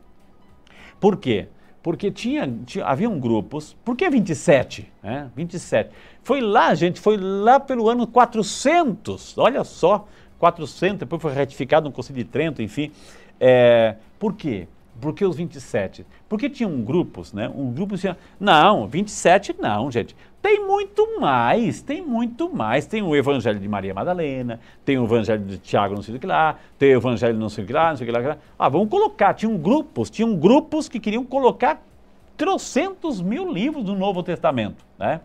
Por quê? Porque tinha, tinha, haviam grupos, por que 27? Né? 27. Foi lá, gente, foi lá pelo ano 400, olha só, 400, depois foi retificado no Conselho de Trento, enfim. É, por quê? Por que os 27? Porque tinham grupos, né? Um grupo tinha. Não, 27 não, gente. Tem muito mais, tem muito mais. Tem o Evangelho de Maria Madalena, tem o Evangelho de Tiago, não sei o que lá, tem o Evangelho não sei o que lá, não sei o que lá. Ah, vamos colocar. Tinham grupos, tinham grupos que queriam colocar trocentos mil livros do Novo Testamento, né?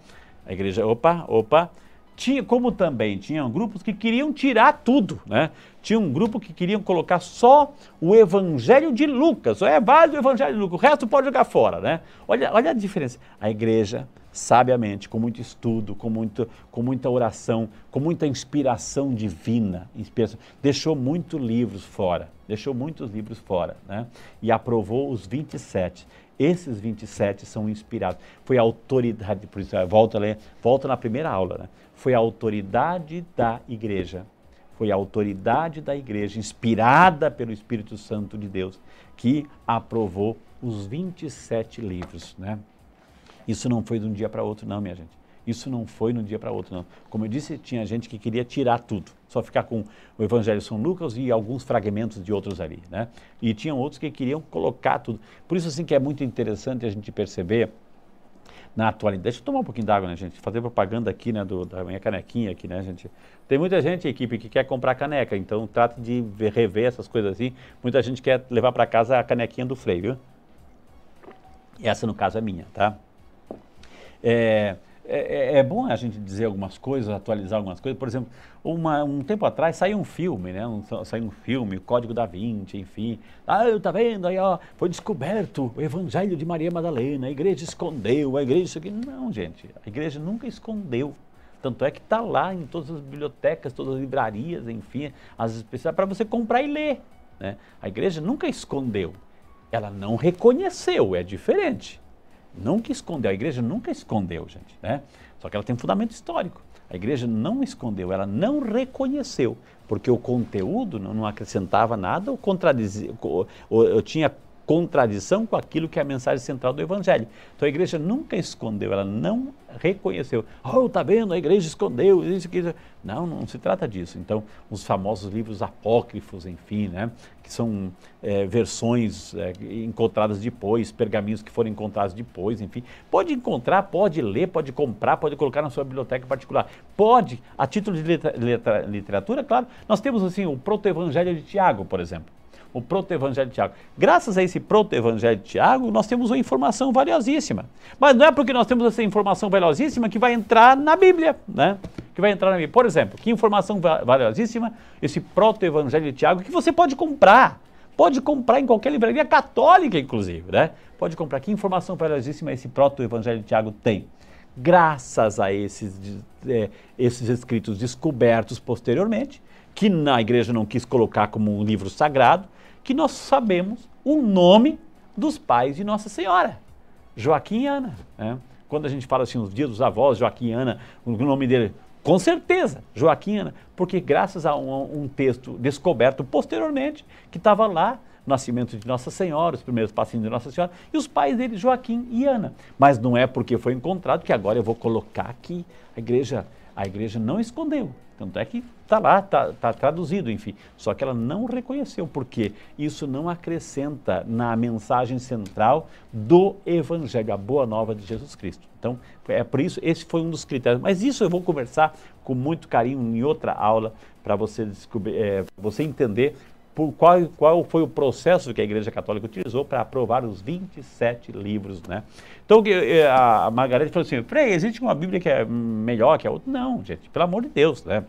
A igreja, opa, opa, tinha, como também tinham grupos que queriam tirar tudo, né? Tinha um grupo que queriam colocar só o Evangelho de Lucas, é válido o Evangelho de Lucas, o resto pode jogar fora, né? Olha, olha a diferença. A igreja, sabiamente, com muito estudo, com, muito, com muita oração, com muita inspiração divina, inspiração, deixou muitos livros fora, deixou muitos livros fora, né? E aprovou os 27. Esses 27 são inspirados. Foi a autoridade, por isso, volta, volta na primeira aula, né? Foi a autoridade da igreja. Foi a autoridade da igreja, inspirada pelo Espírito Santo de Deus, que aprovou os 27 livros, né? Isso não foi de um dia para outro, não, minha gente. Isso não foi de um dia para outro, não. Como eu disse, tinha gente que queria tirar tudo, só ficar com o Evangelho de São Lucas e alguns fragmentos de outros ali, né? E tinham outros que queriam colocar tudo. Por isso, assim, que é muito interessante a gente perceber na atualidade. Deixa eu tomar um pouquinho d'água, né, gente? Fazer propaganda aqui, né, do, da minha canequinha aqui, né, gente? Tem muita gente, equipe, que quer comprar caneca, então trate de rever essas coisas assim. Muita gente quer levar para casa a canequinha do freio, viu? Essa, no caso, é minha, tá? É, é, é, bom a gente dizer algumas coisas, atualizar algumas coisas. Por exemplo, uma, um tempo atrás saiu um filme, né? Um, saiu um filme, o Código da Vinci, enfim. Ah, tá vendo? Aí, ó, foi descoberto o Evangelho de Maria Madalena, a igreja escondeu, a igreja isso aqui. Não, gente, a igreja nunca escondeu. Tanto é que está lá em todas as bibliotecas, todas as livrarias, enfim, as especiais, para você comprar e ler. Né? A igreja nunca escondeu. Ela não reconheceu, é diferente. Nunca escondeu, a igreja nunca escondeu, gente, né? Só que ela tem um fundamento histórico. A igreja não escondeu, ela não reconheceu, porque o conteúdo não acrescentava nada ou contradizia, ou, ou, tinha contradição com aquilo que é a mensagem central do Evangelho. Então a igreja nunca escondeu, ela não reconheceu. Oh, tá vendo? A igreja escondeu isso, aqui. Não, não se trata disso. Então, os famosos livros apócrifos, enfim, né? Que são é, versões é, encontradas depois, pergaminhos que foram encontrados depois, enfim. Pode encontrar, pode ler, pode comprar, pode colocar na sua biblioteca particular. Pode, a título de literatura, claro. Nós temos, assim, o Proto-Evangelho de Tiago, por exemplo o proto-evangelho de Tiago. Graças a esse proto-evangelho de Tiago, nós temos uma informação valiosíssima. Mas não é porque nós temos essa informação valiosíssima que vai entrar na Bíblia, né? Que vai entrar na Bíblia. Por exemplo, que informação valiosíssima esse proto-evangelho de Tiago que você pode comprar. Pode comprar em qualquer livraria católica, inclusive, né? Pode comprar. Que informação valiosíssima esse proto-evangelho de Tiago tem? Graças a esses, é, esses escritos descobertos posteriormente, que na igreja não quis colocar como um livro sagrado, que nós sabemos o nome dos pais de Nossa Senhora, Joaquim e Ana. Né? Quando a gente fala assim, os dias dos avós, Joaquim e Ana, o nome dele, Com certeza, Joaquim Ana, porque graças a um, um texto descoberto posteriormente, que estava lá, nascimento de Nossa Senhora, os primeiros passinhos de Nossa Senhora, e os pais dele, Joaquim e Ana. Mas não é porque foi encontrado que agora eu vou colocar aqui. A igreja, a igreja não escondeu. Tanto é que está lá, está tá traduzido, enfim. Só que ela não reconheceu, porque isso não acrescenta na mensagem central do Evangelho, a boa nova de Jesus Cristo. Então, é por isso, esse foi um dos critérios. Mas isso eu vou conversar com muito carinho em outra aula para você, descobrir, é, você entender por qual, qual foi o processo que a Igreja Católica utilizou para aprovar os 27 livros, né? Então, é, a Margarete falou assim, Frei, existe uma Bíblia que é melhor que a outra? Não, gente, pelo amor de Deus, né?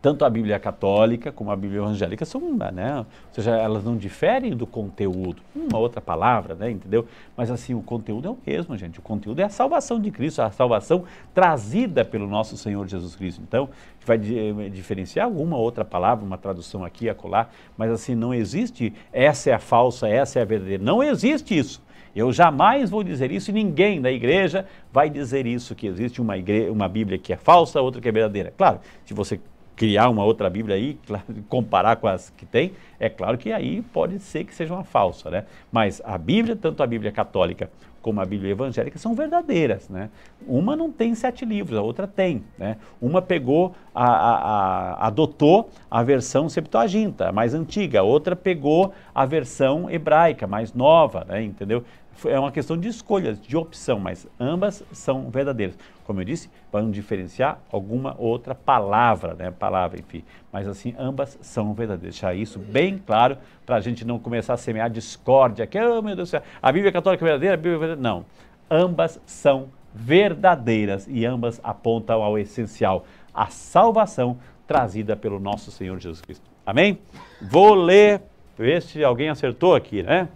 Tanto a Bíblia católica como a Bíblia evangélica são, né, ou seja, elas não diferem do conteúdo, uma outra palavra, né, entendeu? Mas assim, o conteúdo é o mesmo, gente. O conteúdo é a salvação de Cristo, a salvação trazida pelo nosso Senhor Jesus Cristo. Então, vai eh, diferenciar alguma outra palavra, uma tradução aqui acolá, mas assim, não existe essa é a falsa, essa é a verdadeira. Não existe isso. Eu jamais vou dizer isso e ninguém da igreja vai dizer isso, que existe uma, igreja, uma Bíblia que é falsa, outra que é verdadeira. Claro, se você criar uma outra Bíblia aí, comparar com as que tem, é claro que aí pode ser que seja uma falsa, né? Mas a Bíblia, tanto a Bíblia católica como a Bíblia evangélica, são verdadeiras, né? Uma não tem sete livros, a outra tem, né? Uma pegou, a, a, a, adotou a versão Septuaginta, mais antiga, a outra pegou a versão hebraica, mais nova, né? Entendeu? É uma questão de escolhas, de opção, mas ambas são verdadeiras. Como eu disse, para não diferenciar alguma outra palavra, né? Palavra, enfim. Mas assim, ambas são verdadeiras. Deixar isso bem claro para a gente não começar a semear discórdia. Que, oh, meu Deus do céu, a Bíblia católica é verdadeira, a Bíblia é verdadeira. Não. Ambas são verdadeiras e ambas apontam ao essencial, a salvação trazida pelo nosso Senhor Jesus Cristo. Amém? Vou ler, ver se alguém acertou aqui, né?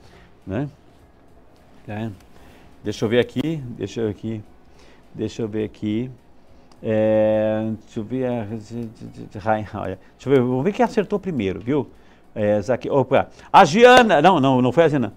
né? É. Deixa eu ver aqui, deixa eu ver aqui, deixa eu ver aqui. É, deixa eu ver, olha, deixa eu ver, vamos ver quem acertou primeiro, viu? É, Zaque, opa, a Giana, não, não, não foi a Giana.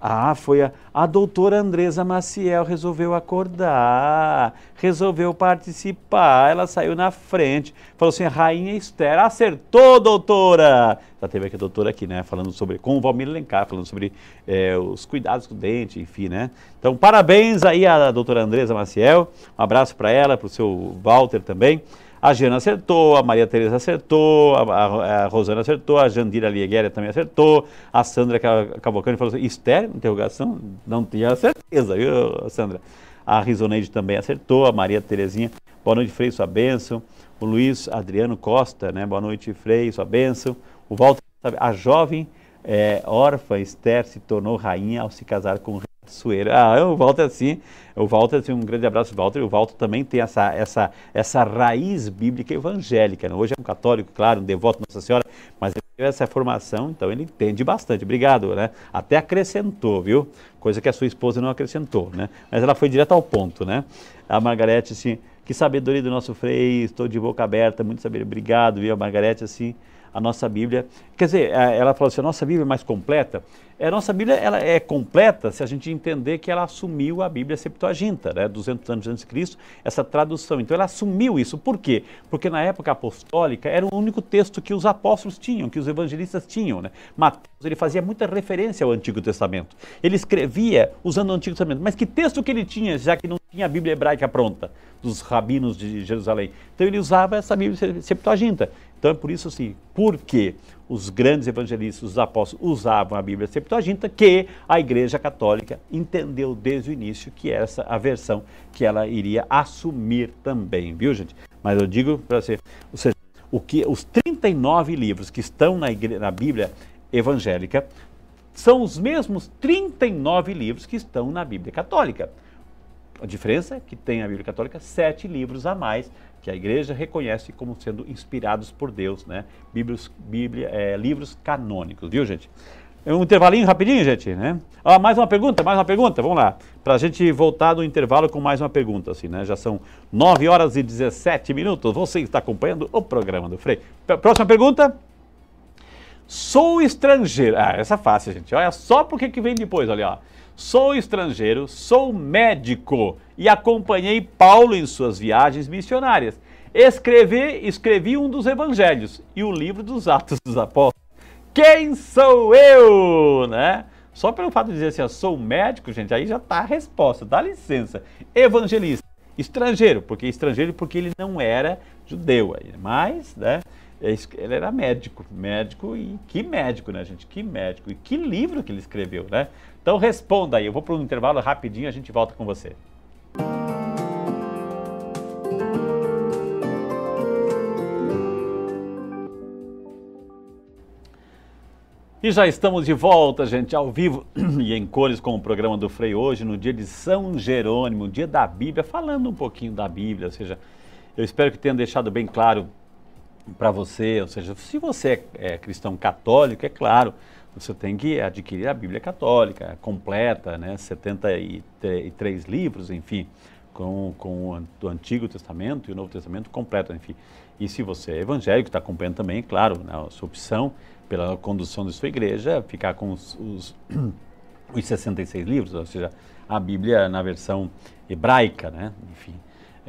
Ah, foi a, a doutora Andresa Maciel resolveu acordar, resolveu participar, ela saiu na frente, falou assim, Rainha Esther, acertou, doutora! Já teve aqui a doutora aqui, né, falando sobre, com o Valmir Lencar, falando sobre é, os cuidados com o dente, enfim, né. Então, parabéns aí à doutora Andresa Maciel, um abraço para ela, para o seu Walter também. A Giana acertou, a Maria Tereza acertou, a, a, a Rosana acertou, a Jandira Liegueria também acertou, a Sandra Cavalcante falou assim, Esther, interrogação, não tinha certeza, viu, Sandra? A Risoneide também acertou, a Maria Terezinha, boa noite, Frei, sua bênção. O Luiz Adriano Costa, né, boa noite, Frei, sua bênção. O Walter, a jovem é, órfã Esther se tornou rainha ao se casar com Sueira. Ah, o Walter assim, o Walter, assim, um grande abraço, Walter. O Walter também tem essa, essa, essa raiz bíblica evangélica. Né? Hoje é um católico, claro, um devoto de Nossa Senhora, mas ele teve essa formação, então ele entende bastante. Obrigado, né? Até acrescentou, viu? Coisa que a sua esposa não acrescentou, né? Mas ela foi direto ao ponto, né? A Margarete, assim, que sabedoria do nosso freio, estou de boca aberta, muito sabedoria. Obrigado, viu? A Margarete, assim, a nossa Bíblia. Quer dizer, ela falou assim: a nossa Bíblia é mais completa. A nossa Bíblia ela é completa se a gente entender que ela assumiu a Bíblia Septuaginta, né, 200 anos antes de Cristo, essa tradução. Então ela assumiu isso. Por quê? Porque na época apostólica era o único texto que os apóstolos tinham, que os evangelistas tinham. Né? Mateus ele fazia muita referência ao Antigo Testamento. Ele escrevia usando o Antigo Testamento. Mas que texto que ele tinha, já que não tinha a Bíblia hebraica pronta, dos rabinos de Jerusalém? Então ele usava essa Bíblia Septuaginta. Então é por isso assim, porque os grandes evangelistas, os apóstolos, usavam a Bíblia Septuaginta, que a Igreja Católica entendeu desde o início que essa a versão que ela iria assumir também, viu gente? Mas eu digo para você, ou seja, o que, os 39 livros que estão na, na Bíblia evangélica são os mesmos 39 livros que estão na Bíblia Católica. A diferença é que tem a Bíblia Católica sete livros a mais que a igreja reconhece como sendo inspirados por Deus, né? Bíblios, Bíblia, é, livros canônicos, viu, gente? É um intervalinho rapidinho, gente, né? Ah, mais uma pergunta, mais uma pergunta, vamos lá. Para a gente voltar do intervalo com mais uma pergunta, assim, né? Já são 9 horas e 17 minutos. Você está acompanhando o programa do Frei. Próxima pergunta. Sou estrangeiro. Ah, essa é fácil, gente. Olha só porque que vem depois, olha, ó. Sou estrangeiro, sou médico e acompanhei Paulo em suas viagens missionárias. Escrevi, escrevi um dos evangelhos e o livro dos Atos dos Apóstolos. Quem sou eu? Né? Só pelo fato de dizer assim, eu sou médico, gente, aí já está a resposta, dá licença. Evangelista, estrangeiro, porque estrangeiro porque ele não era judeu, mas, né, ele era médico, médico e que médico, né, gente? Que médico e que livro que ele escreveu, né? Então responda aí, eu vou para um intervalo rapidinho, a gente volta com você. E já estamos de volta, gente, ao vivo e em cores com o programa do Frei hoje, no dia de São Jerônimo, dia da Bíblia, falando um pouquinho da Bíblia, ou seja, eu espero que tenha deixado bem claro para você, ou seja, se você é, é, cristão católico, é claro, você tem que adquirir a Bíblia católica completa, né, 73 livros, enfim, com, com o Antigo Testamento e o Novo Testamento completo, enfim. E se você é evangélico, está acompanhando também, claro, né, a sua opção pela condução de sua igreja, ficar com os, os, os 66 livros, ou seja, a Bíblia na versão hebraica, né? Enfim.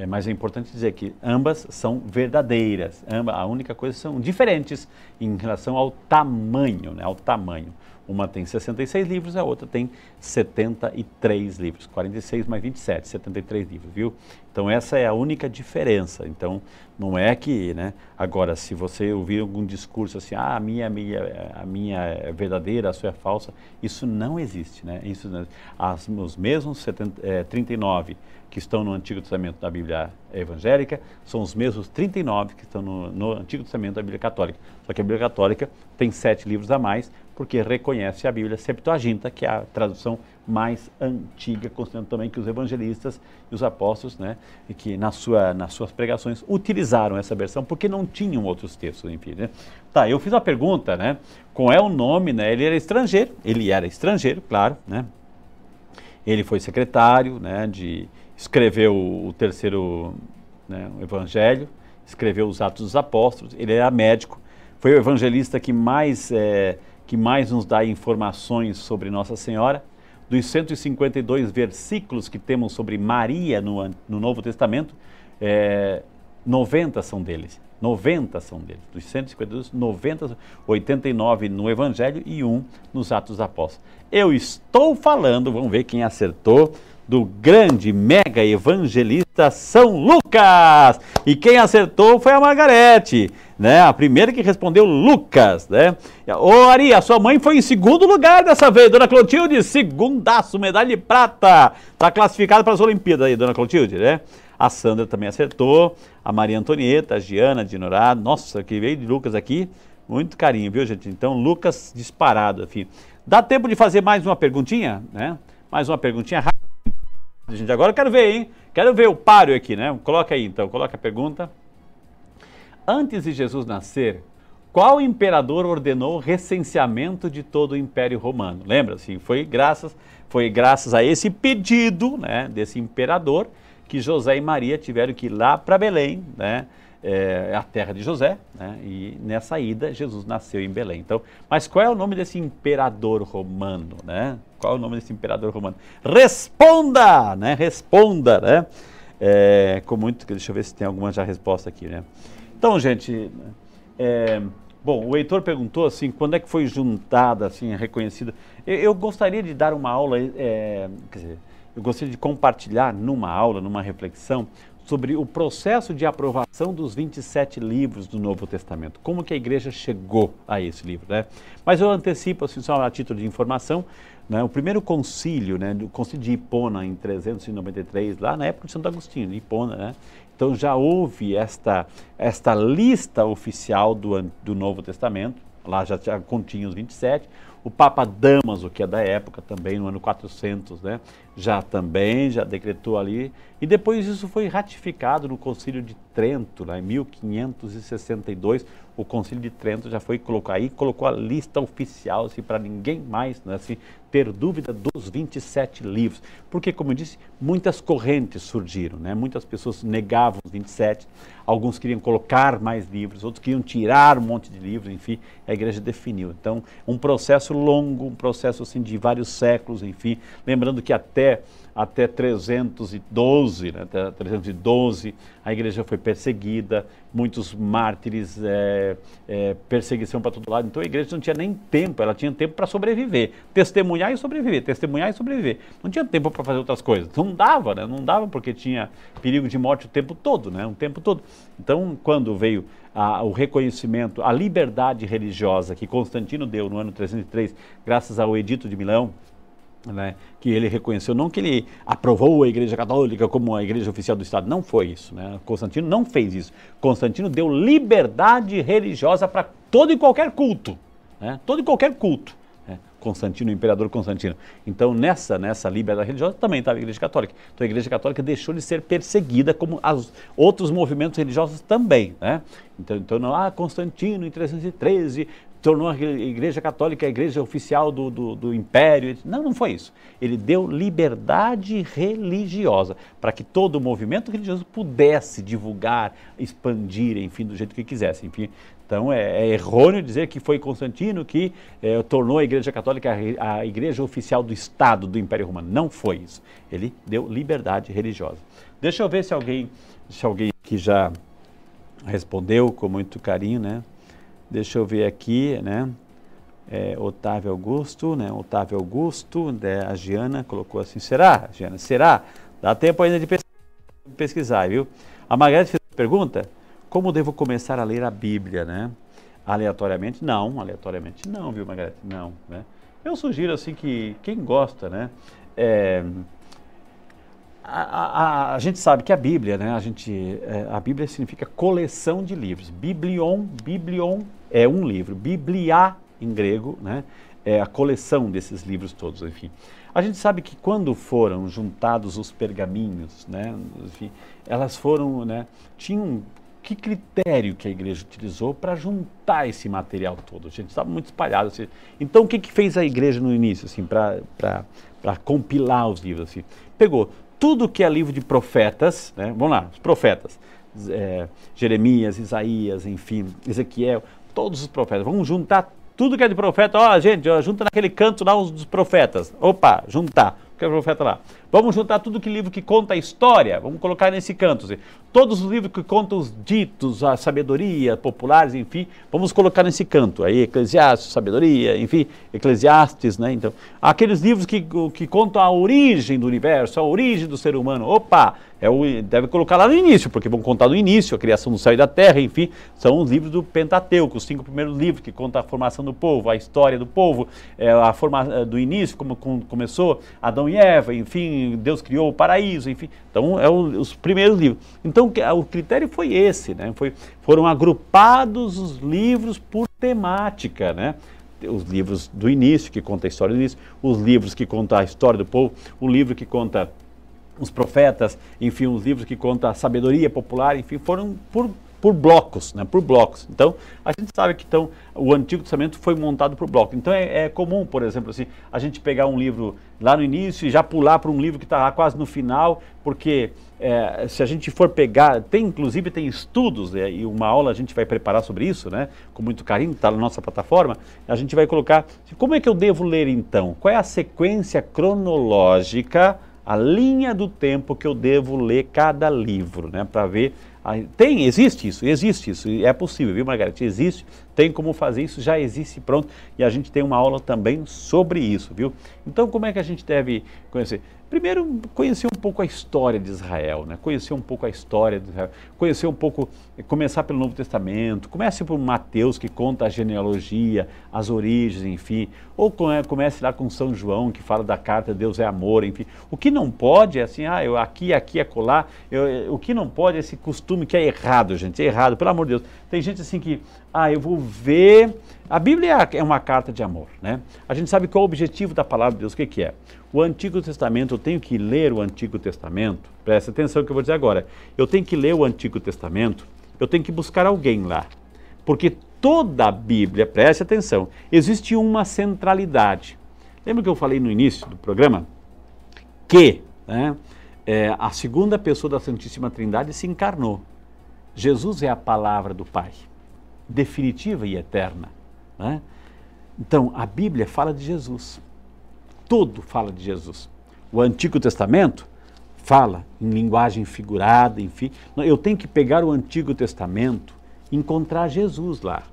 É, mas é importante dizer que ambas são verdadeiras. A única coisa são diferentes em relação ao tamanho, né? Ao tamanho. Uma tem 66 livros, a outra tem 73 livros. 46 mais 27, 73 livros, viu? Então essa é a única diferença. Então não é que, né? Agora, se você ouvir algum discurso assim, ah, a minha, minha, a minha é verdadeira, a sua é falsa, isso não existe, né? Isso, as, os mesmos 70, é, 39 que estão no Antigo Testamento da Bíblia evangélica são os mesmos 39 que estão no, no, Antigo Testamento da Bíblia católica. Só que a Bíblia católica tem sete livros a mais, porque reconhece a Bíblia Septuaginta, que é a tradução mais antiga, considerando também que os evangelistas e os apóstolos, né, que na sua, nas suas pregações utilizaram essa versão, porque não tinham outros textos, enfim. Né? Tá, eu fiz uma pergunta, né, qual é o nome, né, ele era estrangeiro, ele era estrangeiro, claro, né, ele foi secretário, né, de escreveu o terceiro né, o Evangelho, escreveu os Atos dos Apóstolos, ele era médico, foi o evangelista que mais, é, que mais nos dá informações sobre Nossa Senhora. Dos 152 versículos que temos sobre Maria no, no Novo Testamento, é, 90 são deles. 90 são deles. Dos 152, 90, 89 no Evangelho e um nos Atos dos Apóstolos. Eu estou falando, vamos ver quem acertou do grande mega evangelista São Lucas. E quem acertou foi a Margarete, né? A primeira que respondeu Lucas, né? Ô Ari, a sua mãe foi em segundo lugar dessa vez, Dona Clotilde, segundaço, medalha de prata. Tá classificada para as Olimpíadas aí, Dona Clotilde, né? A Sandra também acertou, a Maria Antonieta, a Giana de Norá, nossa, que veio de Lucas aqui, muito carinho, viu gente? Então, Lucas disparado, enfim. Dá tempo de fazer mais uma perguntinha, né? Mais uma perguntinha rápida. Gente, agora eu quero ver, hein? Quero ver o páreo aqui, né? Coloca aí então, coloca a pergunta. Antes de Jesus nascer, qual imperador ordenou o recenseamento de todo o Império Romano? Lembra? Assim, foi graças, foi graças a esse pedido, né, desse imperador que José e Maria tiveram que ir lá para Belém, né? É, a terra de José, né? e nessa ida Jesus nasceu em Belém. Então, mas qual é o nome desse imperador romano, né? Qual é o nome desse imperador romano? Responda, né? Responda, né? É, com muito, deixa eu ver se tem alguma já resposta aqui, né? Então, gente, é, bom, o Heitor perguntou assim, quando é que foi juntada, assim, reconhecida? Eu, eu gostaria de dar uma aula, é, quer dizer, eu gostaria de compartilhar numa aula, numa reflexão, sobre o processo de aprovação dos 27 livros do Novo Testamento. Como que a igreja chegou a esse livro, né? Mas eu antecipo, assim, só a título de informação, né, o primeiro concílio, né, o concílio de Hipona em 393, lá na época de Santo Agostinho, de Hipona, né? Então já houve esta, esta lista oficial do, do Novo Testamento, lá já, continha os 27, o Papa Damaso, que é da época também, no ano 400, né, já também, já decretou ali. E depois isso foi ratificado no Concílio de Trento, lá em 1562. O Concílio de Trento já foi colocar aí, colocou a lista oficial, assim, para ninguém mais né, assim, ter dúvida dos 27 livros. Porque, como eu disse, muitas correntes surgiram, né? muitas pessoas negavam os 27, alguns queriam colocar mais livros, outros queriam tirar um monte de livros, enfim, a igreja definiu. Então, um processo longo, um processo assim, de vários séculos, enfim, lembrando que até até até 312, né, até 312, a igreja foi perseguida, muitos mártires, é, é, perseguição para todo lado. Então a igreja não tinha nem tempo, ela tinha tempo para sobreviver, testemunhar e sobreviver, testemunhar e sobreviver. Não tinha tempo para fazer outras coisas. Não dava, né? Não dava porque tinha perigo de morte o tempo todo, né? O tempo todo. Então, quando veio a, o reconhecimento, a liberdade religiosa que Constantino deu no ano 303, graças ao Edito de Milão, né, que ele reconheceu, não que ele aprovou a Igreja Católica como a Igreja Oficial do Estado, não foi isso. Né? Constantino não fez isso. Constantino deu liberdade religiosa para todo e qualquer culto. Né? Todo e qualquer culto. Né? Constantino, o imperador Constantino. Então, nessa, nessa liberdade religiosa também estava a Igreja Católica. Então, a Igreja Católica deixou de ser perseguida como os outros movimentos religiosos também. Né? Então, então ah, Constantino em 313 tornou a Igreja Católica a igreja oficial do, do, do, Império. Não, não foi isso. Ele deu liberdade religiosa para que todo o movimento religioso pudesse divulgar, expandir, enfim, do jeito que quisesse. Enfim, então é, é errôneo dizer que foi Constantino que é, tornou a Igreja Católica a, a igreja oficial do Estado do Império Romano. Não foi isso. Ele deu liberdade religiosa. Deixa eu ver se alguém, se alguém que já respondeu com muito carinho, né? Deixa eu ver aqui, né? É, Otávio Augusto, né? Otávio Augusto, né? a Giana colocou assim, será, Giana? Será? Dá tempo ainda de pesquisar, viu? A Margareth fez a pergunta, como devo começar a ler a Bíblia, né? Aleatoriamente? Não, aleatoriamente não, viu, Margareth? Não, né? Eu sugiro, assim, que quem gosta, né? É, a, a, a, gente sabe que a Bíblia, né? A, gente, é, a Bíblia significa coleção de livros. Biblion, biblion é um livro. Biblia, em grego, né? É a coleção desses livros todos, enfim. A gente sabe que quando foram juntados os pergaminhos, né? Enfim, elas foram, né? Tinham que critério que a igreja utilizou para juntar esse material todo? A gente estava muito espalhado. Assim. Então, o que, que fez a igreja no início, assim, para compilar os livros? Assim? Pegou tudo que é livro de profetas, né? vamos lá, os profetas, é, Jeremias, Isaías, enfim, Ezequiel, todos os profetas, vamos juntar tudo que é de profeta, ó, gente, ó, junta naquele canto lá os dos profetas, opa, juntar, que é profeta lá. Vamos juntar tudo que livro que conta a história, vamos colocar nesse canto. Assim. Todos os livros que contam os ditos, a sabedoria, populares, enfim, vamos colocar nesse canto. Aí, Eclesiastes, sabedoria, enfim, Eclesiastes, né? Então, aqueles livros que, que contam a origem do universo, a origem do ser humano, opa, é o, deve colocar lá no início, porque vão contar do início, a criação do céu e da terra, enfim, são os livros do Pentateuco, os cinco primeiros livros que contam a formação do povo, a história do povo, é, a forma do início, como, como começou Adão e Eva, enfim, Deus criou o paraíso, enfim. Então, é o, os primeiros livros. Então, o critério foi esse, né? Foi, foram agrupados os livros por temática, né? Os livros do início, que conta a história do início, os livros que contam a história do povo, o livro que conta os profetas, enfim, os livros que contam a sabedoria popular, enfim, foram por por blocos, né, por blocos. Então, a gente sabe que então, o Antigo Testamento foi montado por blocos. Então, é, é, comum, por exemplo, assim, a gente pegar um livro lá no início e já pular para um livro que está quase no final, porque é, se a gente for pegar, tem inclusive tem estudos, né, e uma aula a gente vai preparar sobre isso, né, com muito carinho, está na nossa plataforma, a gente vai colocar, como é que eu devo ler então? Qual é a sequência cronológica, a linha do tempo que eu devo ler cada livro, né, para ver tem, existe isso, existe isso, é possível, viu, Margarete? Existe, tem como fazer isso, já existe pronto, e a gente tem uma aula também sobre isso, viu? Então, como é que a gente deve conhecer? Primeiro, conhecer um pouco a história de Israel, né? conhecer um pouco a história de Israel, conhecer um pouco, começar pelo Novo Testamento, comece por Mateus, que conta a genealogia, as origens, enfim, ou comece lá com São João, que fala da carta Deus é amor, enfim. O que não pode é assim, ah, eu aqui, aqui, acolá, eu, o que não pode é esse costume que é errado, gente, é errado, pelo amor de Deus. Tem gente assim que, ah, eu vou ver. A Bíblia é uma carta de amor, né? A gente sabe qual é o objetivo da palavra de Deus, o que, que é? O Antigo Testamento, eu tenho que ler o Antigo Testamento, presta atenção no que eu vou dizer agora. Eu tenho que ler o Antigo Testamento, eu tenho que buscar alguém lá. Porque toda a Bíblia, preste atenção, existe uma centralidade. Lembra que eu falei no início do programa? Que né, é, a segunda pessoa da Santíssima Trindade se encarnou. Jesus é a palavra do Pai, definitiva e eterna. Né? Então, a Bíblia fala de Jesus. Tudo fala de Jesus. o Antigo Testamento fala em linguagem figurada, enfim. Eu tenho que pegar o Antigo Testamento e encontrar Jesus lá.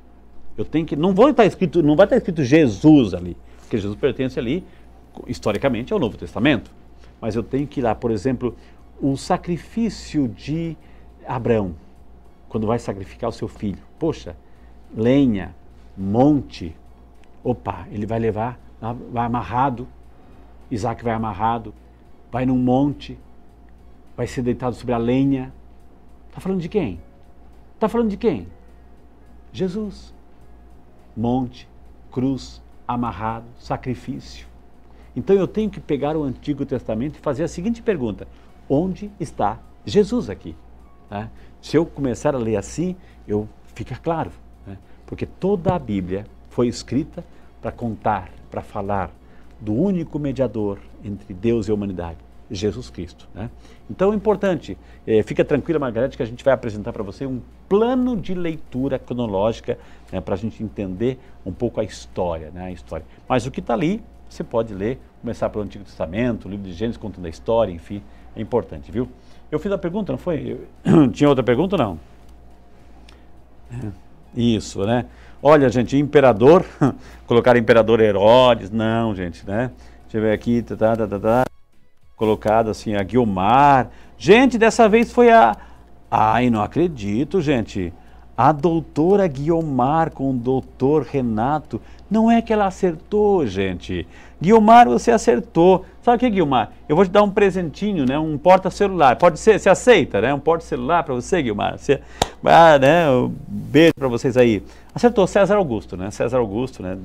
Eu tenho que não vou estar escrito, não vai estar escrito Jesus ali, porque Jesus pertence ali historicamente ao Novo Testamento. Mas eu tenho que ir lá, por exemplo, o sacrifício de Abraão, quando vai sacrificar o seu filho. Poxa, lenha, monte. Opa, ele vai levar, vai amarrado. Isaac vai amarrado, vai num monte, vai ser deitado sobre a lenha. Está falando de quem? Está falando de quem? Jesus. Monte, cruz, amarrado, sacrifício. Então eu tenho que pegar o Antigo Testamento e fazer a seguinte pergunta: onde está Jesus aqui? Né? Se eu começar a ler assim, eu fica claro, né? porque toda a Bíblia foi escrita para contar, para falar do único mediador entre Deus e a humanidade, Jesus Cristo. Né? Então é importante, é, fica tranquila, Margarete, que a gente vai apresentar para você um plano de leitura cronológica né, para a gente entender um pouco a história, né, a história. Mas o que está ali, você pode ler, começar pelo Antigo Testamento, livro de Gênesis contando a história, enfim, é importante, viu? Eu fiz a pergunta, não foi? Eu... Tinha outra pergunta não? É, isso, né? Olha, gente, imperador, colocaram imperador Herodes, não, gente, né? Deixa eu ver aqui, tá, tá, tá, tá, tá. colocado assim, a Guilmar. Gente, dessa vez foi a... Ai, não acredito, gente. A doutora Guiomar com o doutor Renato. Não é que ela acertou, gente. Guilmar, você acertou. Sabe o que, Guilmar? Eu vou te dar um presentinho, né? Um porta-celular. Pode ser, você aceita, né? Um porta-celular para você, Guilmar. Você, ah, né? Um beijo para vocês aí. Acertou César Augusto, né? César Augusto, né?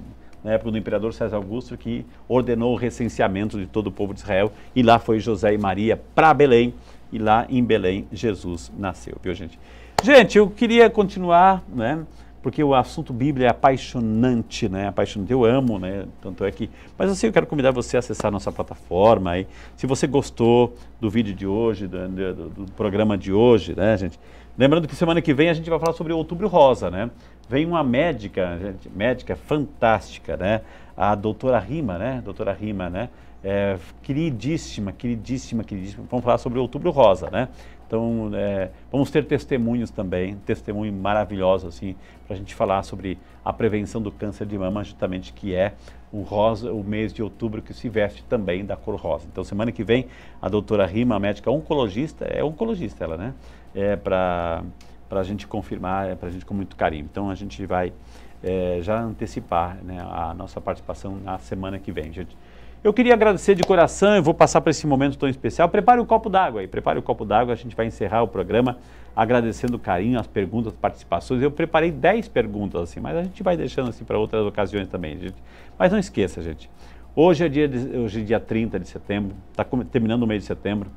Na época do imperador César Augusto, que ordenou o recenseamento de todo o povo de Israel. E lá foi José e Maria para Belém. E lá em Belém, Jesus nasceu, viu, gente? Gente, eu queria continuar, né? porque o assunto Bíblia é apaixonante, né? Apaixonante, eu amo, né? Tanto é que. Mas assim, eu quero convidar você a acessar a nossa plataforma aí. Se você gostou do vídeo de hoje, do, do, do, programa de hoje, né, gente? Lembrando que semana que vem a gente vai falar sobre Outubro Rosa, né? Vem uma médica, gente, médica fantástica, né? A doutora Rima, né? Doutora Rima, né? É, queridíssima, queridíssima, queridíssima. Vamos falar sobre Outubro Rosa, né? Então, é, vamos ter testemunhos também, testemunho maravilhoso, assim, para a gente falar sobre a prevenção do câncer de mama, justamente que é o rosa, o mês de outubro que se veste também da cor rosa. Então, semana que vem, a doutora Rima, a médica oncologista, é oncologista ela, né? É para a gente confirmar, é para a gente com muito carinho. Então, a gente vai é, já antecipar né, a nossa participação na semana que vem, gente. Eu queria agradecer de coração, eu vou passar para esse momento tão especial. Prepare o um copo d'água aí, prepare o um copo d'água, a gente vai encerrar o programa agradecendo o carinho, as perguntas, as participações. Eu preparei 10 perguntas assim, mas a gente vai deixando assim para outras ocasiões também, gente. Mas não esqueça, gente. Hoje é dia, de, hoje é dia 30 de setembro, está terminando o mês de setembro,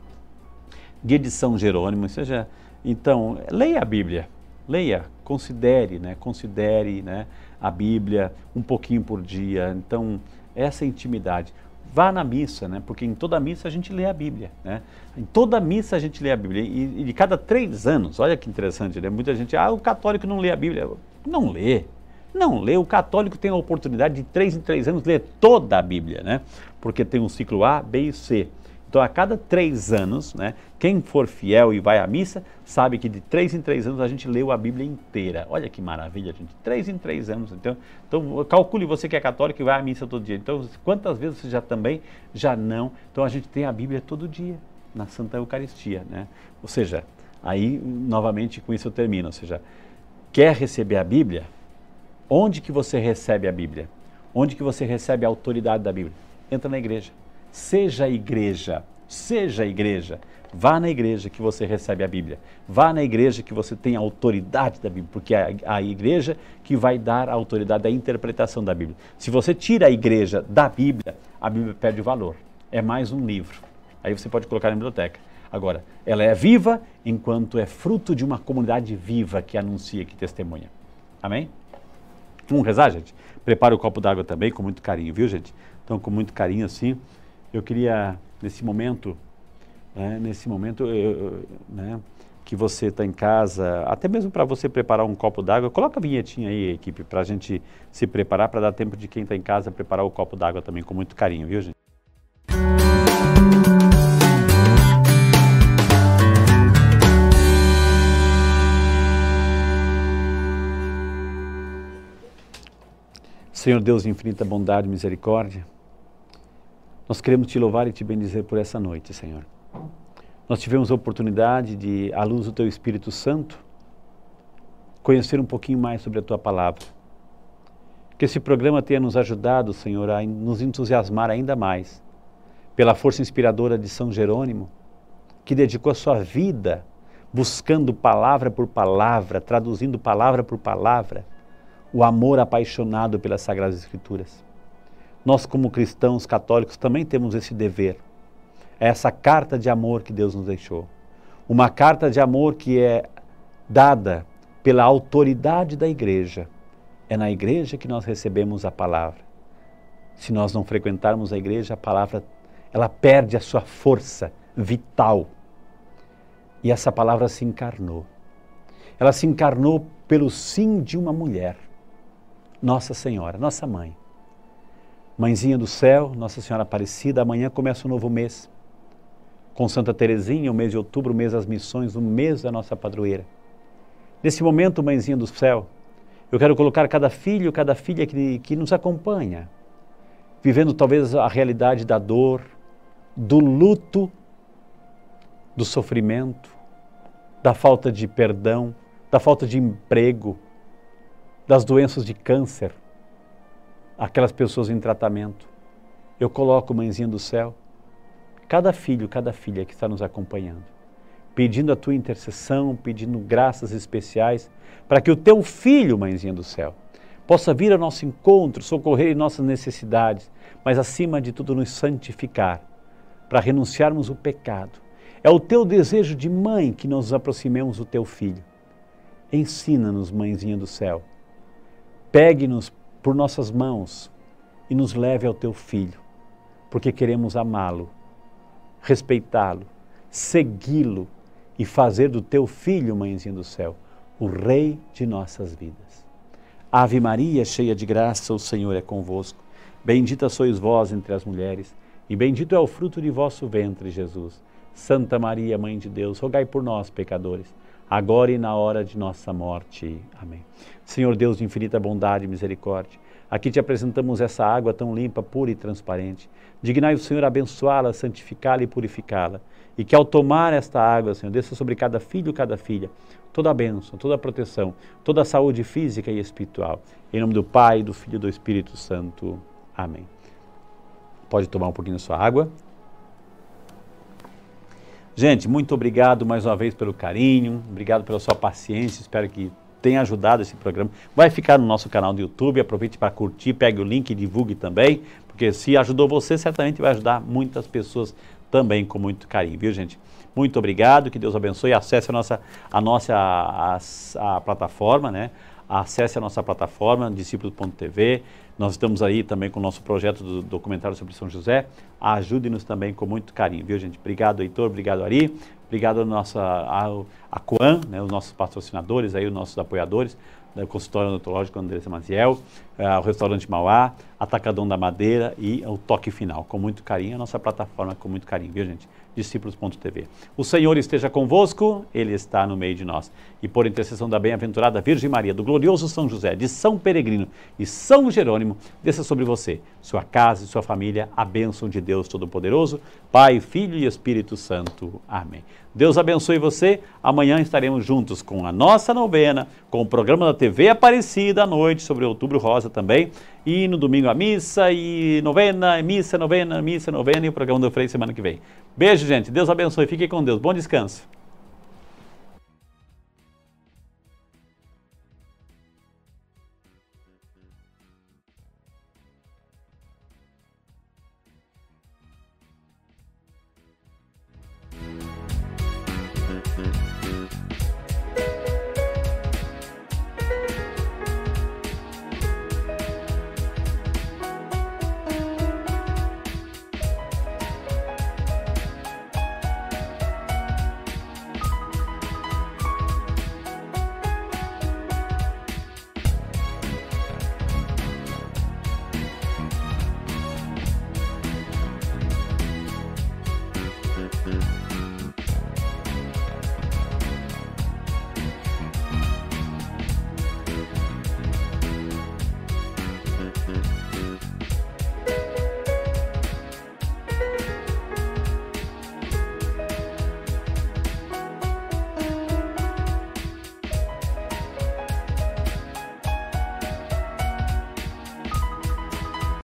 dia de São Jerônimo, seja, então, leia a Bíblia, leia, considere, né, considere, né, a Bíblia um pouquinho por dia. Então, essa intimidade vá na missa, né? Porque em toda missa a gente lê a Bíblia, né? Em toda missa a gente lê a Bíblia. E, e de cada três anos, olha que interessante, né? Muita gente, ah, o católico não lê a Bíblia. Não lê. Não lê. O católico tem a oportunidade de três em três anos ler toda a Bíblia, né? Porque tem um ciclo A, B e C. Então, a cada três anos, né, quem for fiel e vai à missa, sabe que de três em três anos a gente leu a Bíblia inteira. Olha que maravilha, gente. Três em três anos. Então, então calcule você que é católico e vai à missa todo dia. Então, quantas vezes você já também já não? Então, a gente tem a Bíblia todo dia na Santa Eucaristia, né? Ou seja, aí novamente com isso eu termino. Ou seja, quer receber a Bíblia? Onde que você recebe a Bíblia? Onde que você recebe a autoridade da Bíblia? Entra na igreja. Seja igreja, seja igreja. Vá na igreja que você recebe a Bíblia. Vá na igreja que você tem a autoridade da Bíblia, porque é a igreja que vai dar a autoridade da interpretação da Bíblia. Se você tira a igreja da Bíblia, a Bíblia perde o valor. É mais um livro. Aí você pode colocar na biblioteca. Agora, ela é viva enquanto é fruto de uma comunidade viva que anuncia, que testemunha. Amém? Vamos rezar, gente? Prepara o copo d'água também com muito carinho, viu, gente? Então, com muito carinho assim. Eu queria, nesse momento, né, nesse momento eu, né, que você está em casa, até mesmo para você preparar um copo d'água, coloca a vinhetinha aí, equipe, para a gente se preparar, para dar tempo de quem está em casa preparar o copo d'água também com muito carinho, viu, gente? Senhor Deus, infinita bondade e misericórdia, nós queremos te louvar e te bendizer por essa noite, Senhor. Nós tivemos a oportunidade de, à luz do Teu Espírito Santo, conhecer um pouquinho mais sobre a Tua palavra. Que esse programa tenha nos ajudado, Senhor, a nos entusiasmar ainda mais pela força inspiradora de São Jerônimo, que dedicou a sua vida buscando palavra por palavra, traduzindo palavra por palavra, o amor apaixonado pelas Sagradas Escrituras. Nós, como cristãos católicos, também temos esse dever. É essa carta de amor que Deus nos deixou. Uma carta de amor que é dada pela autoridade da igreja. É na igreja que nós recebemos a palavra. Se nós não frequentarmos a igreja, a palavra ela perde a sua força vital. E essa palavra se encarnou. Ela se encarnou pelo sim de uma mulher, Nossa Senhora, nossa mãe. Mãezinha do céu, Nossa Senhora Aparecida, amanhã começa um novo mês. Com Santa Teresinha, o mês de outubro, o mês das missões, o mês da nossa padroeira. Nesse momento, Mãezinha do céu, eu quero colocar cada filho, cada filha que, que nos acompanha, vivendo talvez a realidade da dor, do luto, do sofrimento, da falta de perdão, da falta de emprego, das doenças de câncer aquelas pessoas em tratamento. Eu coloco, mãezinha do céu, cada filho, cada filha que está nos acompanhando, pedindo a tua intercessão, pedindo graças especiais, para que o teu filho, mãezinha do céu, possa vir ao nosso encontro, socorrer em nossas necessidades, mas acima de tudo nos santificar, para renunciarmos o pecado. É o teu desejo de mãe que nos aproximemos do teu filho. Ensina-nos, mãezinha do céu. Pegue-nos por nossas mãos e nos leve ao teu filho, porque queremos amá-lo, respeitá-lo, segui-lo e fazer do teu filho, mãezinha do céu, o rei de nossas vidas. Ave Maria, cheia de graça, o Senhor é convosco. Bendita sois vós entre as mulheres, e bendito é o fruto de vosso ventre, Jesus. Santa Maria, Mãe de Deus, rogai por nós, pecadores agora e na hora de nossa morte. Amém. Senhor Deus de infinita bondade e misericórdia, aqui te apresentamos essa água tão limpa, pura e transparente. Dignai o Senhor abençoá-la, santificá-la e purificá-la. E que ao tomar esta água, Senhor, desça sobre cada filho e cada filha toda a bênção, toda a proteção, toda a saúde física e espiritual. Em nome do Pai, do Filho e do Espírito Santo. Amém. Pode tomar um pouquinho da sua água. Gente, muito obrigado mais uma vez pelo carinho, obrigado pela sua paciência, espero que tenha ajudado esse programa. Vai ficar no nosso canal do YouTube, aproveite para curtir, pegue o link e divulgue também, porque se ajudou você, certamente vai ajudar muitas pessoas também com muito carinho, viu gente? Muito obrigado, que Deus abençoe, acesse a nossa, a nossa a, a, plataforma, né? Acesse a nossa plataforma, discípulos.tv, nós estamos aí também com o nosso projeto do documentário sobre São José. Ajude-nos também com muito carinho, viu, gente? Obrigado, Heitor, obrigado, Ari. Obrigado a nossa, a, a Coan, né, os nossos patrocinadores, aí, os nossos apoiadores, né, o consultório odontológico Andressa Maziel, uh, o restaurante Mauá, Atacadão da Madeira e o Toque Final. Com muito carinho, a nossa plataforma com muito carinho, viu, gente? discípulos.tv. O Senhor esteja convosco, Ele está no meio de nós. E por intercessão da bem-aventurada Virgem Maria, do glorioso São José, de São Peregrino e São Jerônimo, desça sobre você, sua casa e sua família, a bênção de Deus Todo-Poderoso, Pai, Filho e Espírito Santo. Amém. Deus abençoe você. Amanhã estaremos juntos com a nossa novena, com o programa da TV Aparecida à noite, sobre Outubro Rosa também. E no domingo a missa e novena, missa, novena, missa, novena e o programa do Frei semana que vem. Beijo, gente. Deus abençoe. Fique com Deus. Bom descanso.